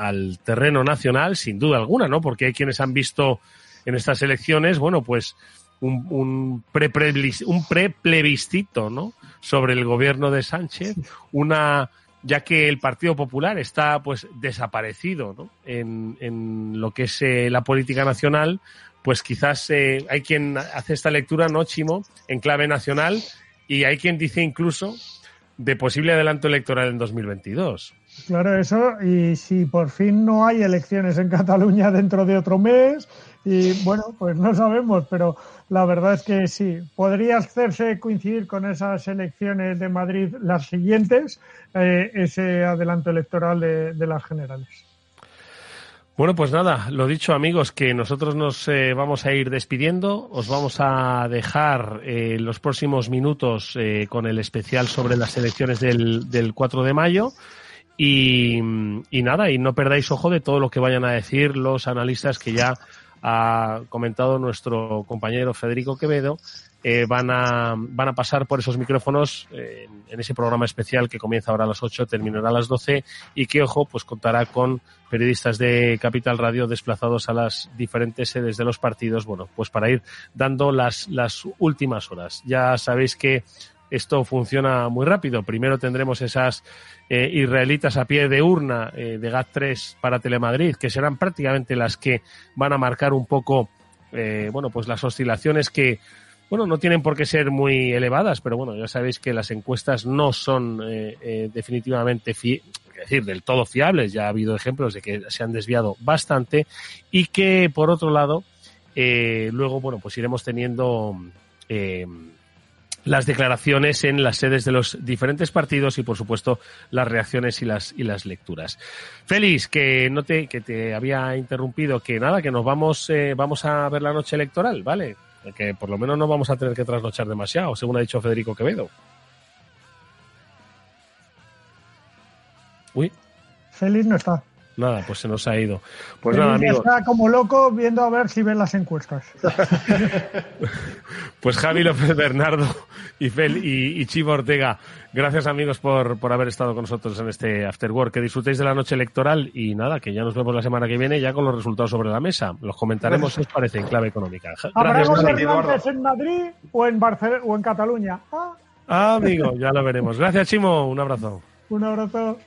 al terreno nacional, sin duda alguna, ¿no? Porque hay quienes han visto en estas elecciones, bueno, pues un, un pre-plebiscito, pre ¿no? Sobre el gobierno de Sánchez, una ya que el Partido Popular está pues desaparecido ¿no? en, en lo que es eh, la política nacional, pues quizás eh, hay quien hace esta lectura, ¿no, Chimo?, en clave nacional y hay quien dice incluso de posible adelanto electoral en 2022. Claro, eso, y si por fin no hay elecciones en Cataluña dentro de otro mes, y bueno, pues no sabemos, pero la verdad es que sí, podría hacerse coincidir con esas elecciones de Madrid las siguientes, eh, ese adelanto electoral de las generales. Bueno, pues nada, lo dicho amigos, que nosotros nos eh, vamos a ir despidiendo, os vamos a dejar eh, los próximos minutos con el especial sobre las elecciones del, del 4 de mayo y, y, nada, y no perdáis ojo de todo lo que vayan a decir los analistas que ya ha comentado nuestro compañero Federico Quevedo eh, van, a, van a pasar por esos micrófonos eh, en, ese programa especial que comienza ahora a las 8, terminará a las 12 y que, ojo, pues contará con periodistas de Capital Radio desplazados a las diferentes sedes de los partidos, bueno, pues para ir dando las, las últimas horas. Ya sabéis que esto funciona muy rápido. Primero tendremos esas eh, israelitas a pie de urna eh, de GAT3 para Telemadrid, que serán prácticamente las que van a marcar un poco, eh, bueno, pues las oscilaciones que bueno, no tienen por qué ser muy elevadas, pero bueno, ya sabéis que las encuestas no son eh, definitivamente es decir, del todo fiables. Ya ha habido ejemplos de que se han desviado bastante y que, por otro lado, luego, bueno, pues iremos teniendo las declaraciones en las sedes de los diferentes partidos y, por supuesto, las reacciones y las, y las lecturas. Félix, que no te, que te había interrumpido, que nada, que nos vamos, vamos a ver la noche electoral, ¿vale? que por lo menos no vamos a tener que trasnochar demasiado, según ha dicho Federico Quevedo. Uy. Feliz no está. Nada, pues se nos ha ido. Pues nada, amigos. Está como loco viendo a ver si ven las encuestas. pues Javi López Bernardo y, Fel, y, Chivo Ortega, gracias amigos por, por haber estado con nosotros en este After Work. Que disfrutéis de la noche electoral y nada, que ya nos vemos la semana que viene ya con los resultados sobre la mesa. Los comentaremos, si os parece, en clave económica. ¿Habrá gobernantes en Madrid o en, Barcelona, o en Cataluña? Ah. ah, amigo, ya lo veremos. Gracias, Chimo. Un abrazo. Un abrazo.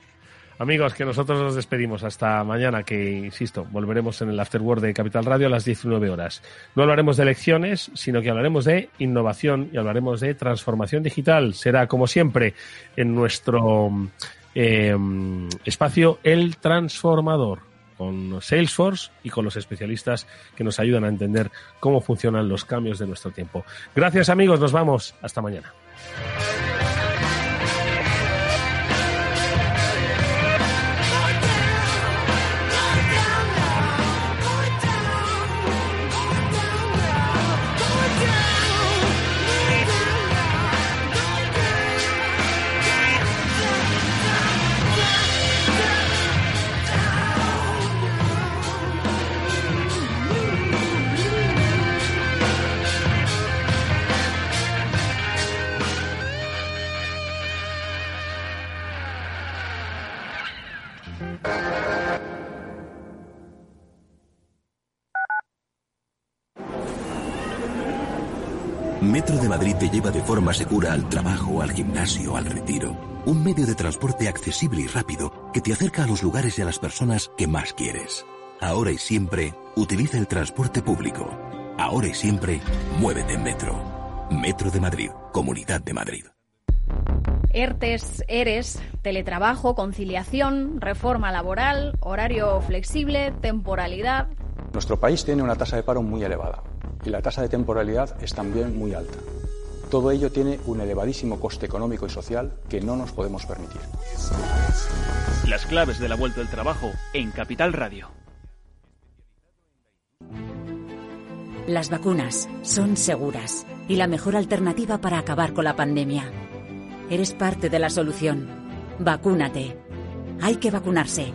Amigos, que nosotros nos despedimos hasta mañana, que insisto, volveremos en el Afterword de Capital Radio a las 19 horas. No hablaremos de elecciones, sino que hablaremos de innovación y hablaremos de transformación digital. Será, como siempre, en nuestro eh, espacio El Transformador con Salesforce y con los especialistas que nos ayudan a entender cómo funcionan los cambios de nuestro tiempo. Gracias amigos, nos vamos. Hasta mañana. Madrid te lleva de forma segura al trabajo, al gimnasio, al retiro. Un medio de transporte accesible y rápido que te acerca a los lugares y a las personas que más quieres. Ahora y siempre, utiliza el transporte público. Ahora y siempre, muévete en Metro. Metro de Madrid, Comunidad de Madrid. ERTES, ERES, teletrabajo, conciliación, reforma laboral, horario flexible, temporalidad. Nuestro país tiene una tasa de paro muy elevada y la tasa de temporalidad es también muy alta. Todo ello tiene un elevadísimo coste económico y social que no nos podemos permitir. Las claves de la vuelta del trabajo en Capital Radio. Las vacunas son seguras y la mejor alternativa para acabar con la pandemia. Eres parte de la solución. Vacúnate. Hay que vacunarse.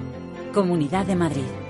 Comunidad de Madrid.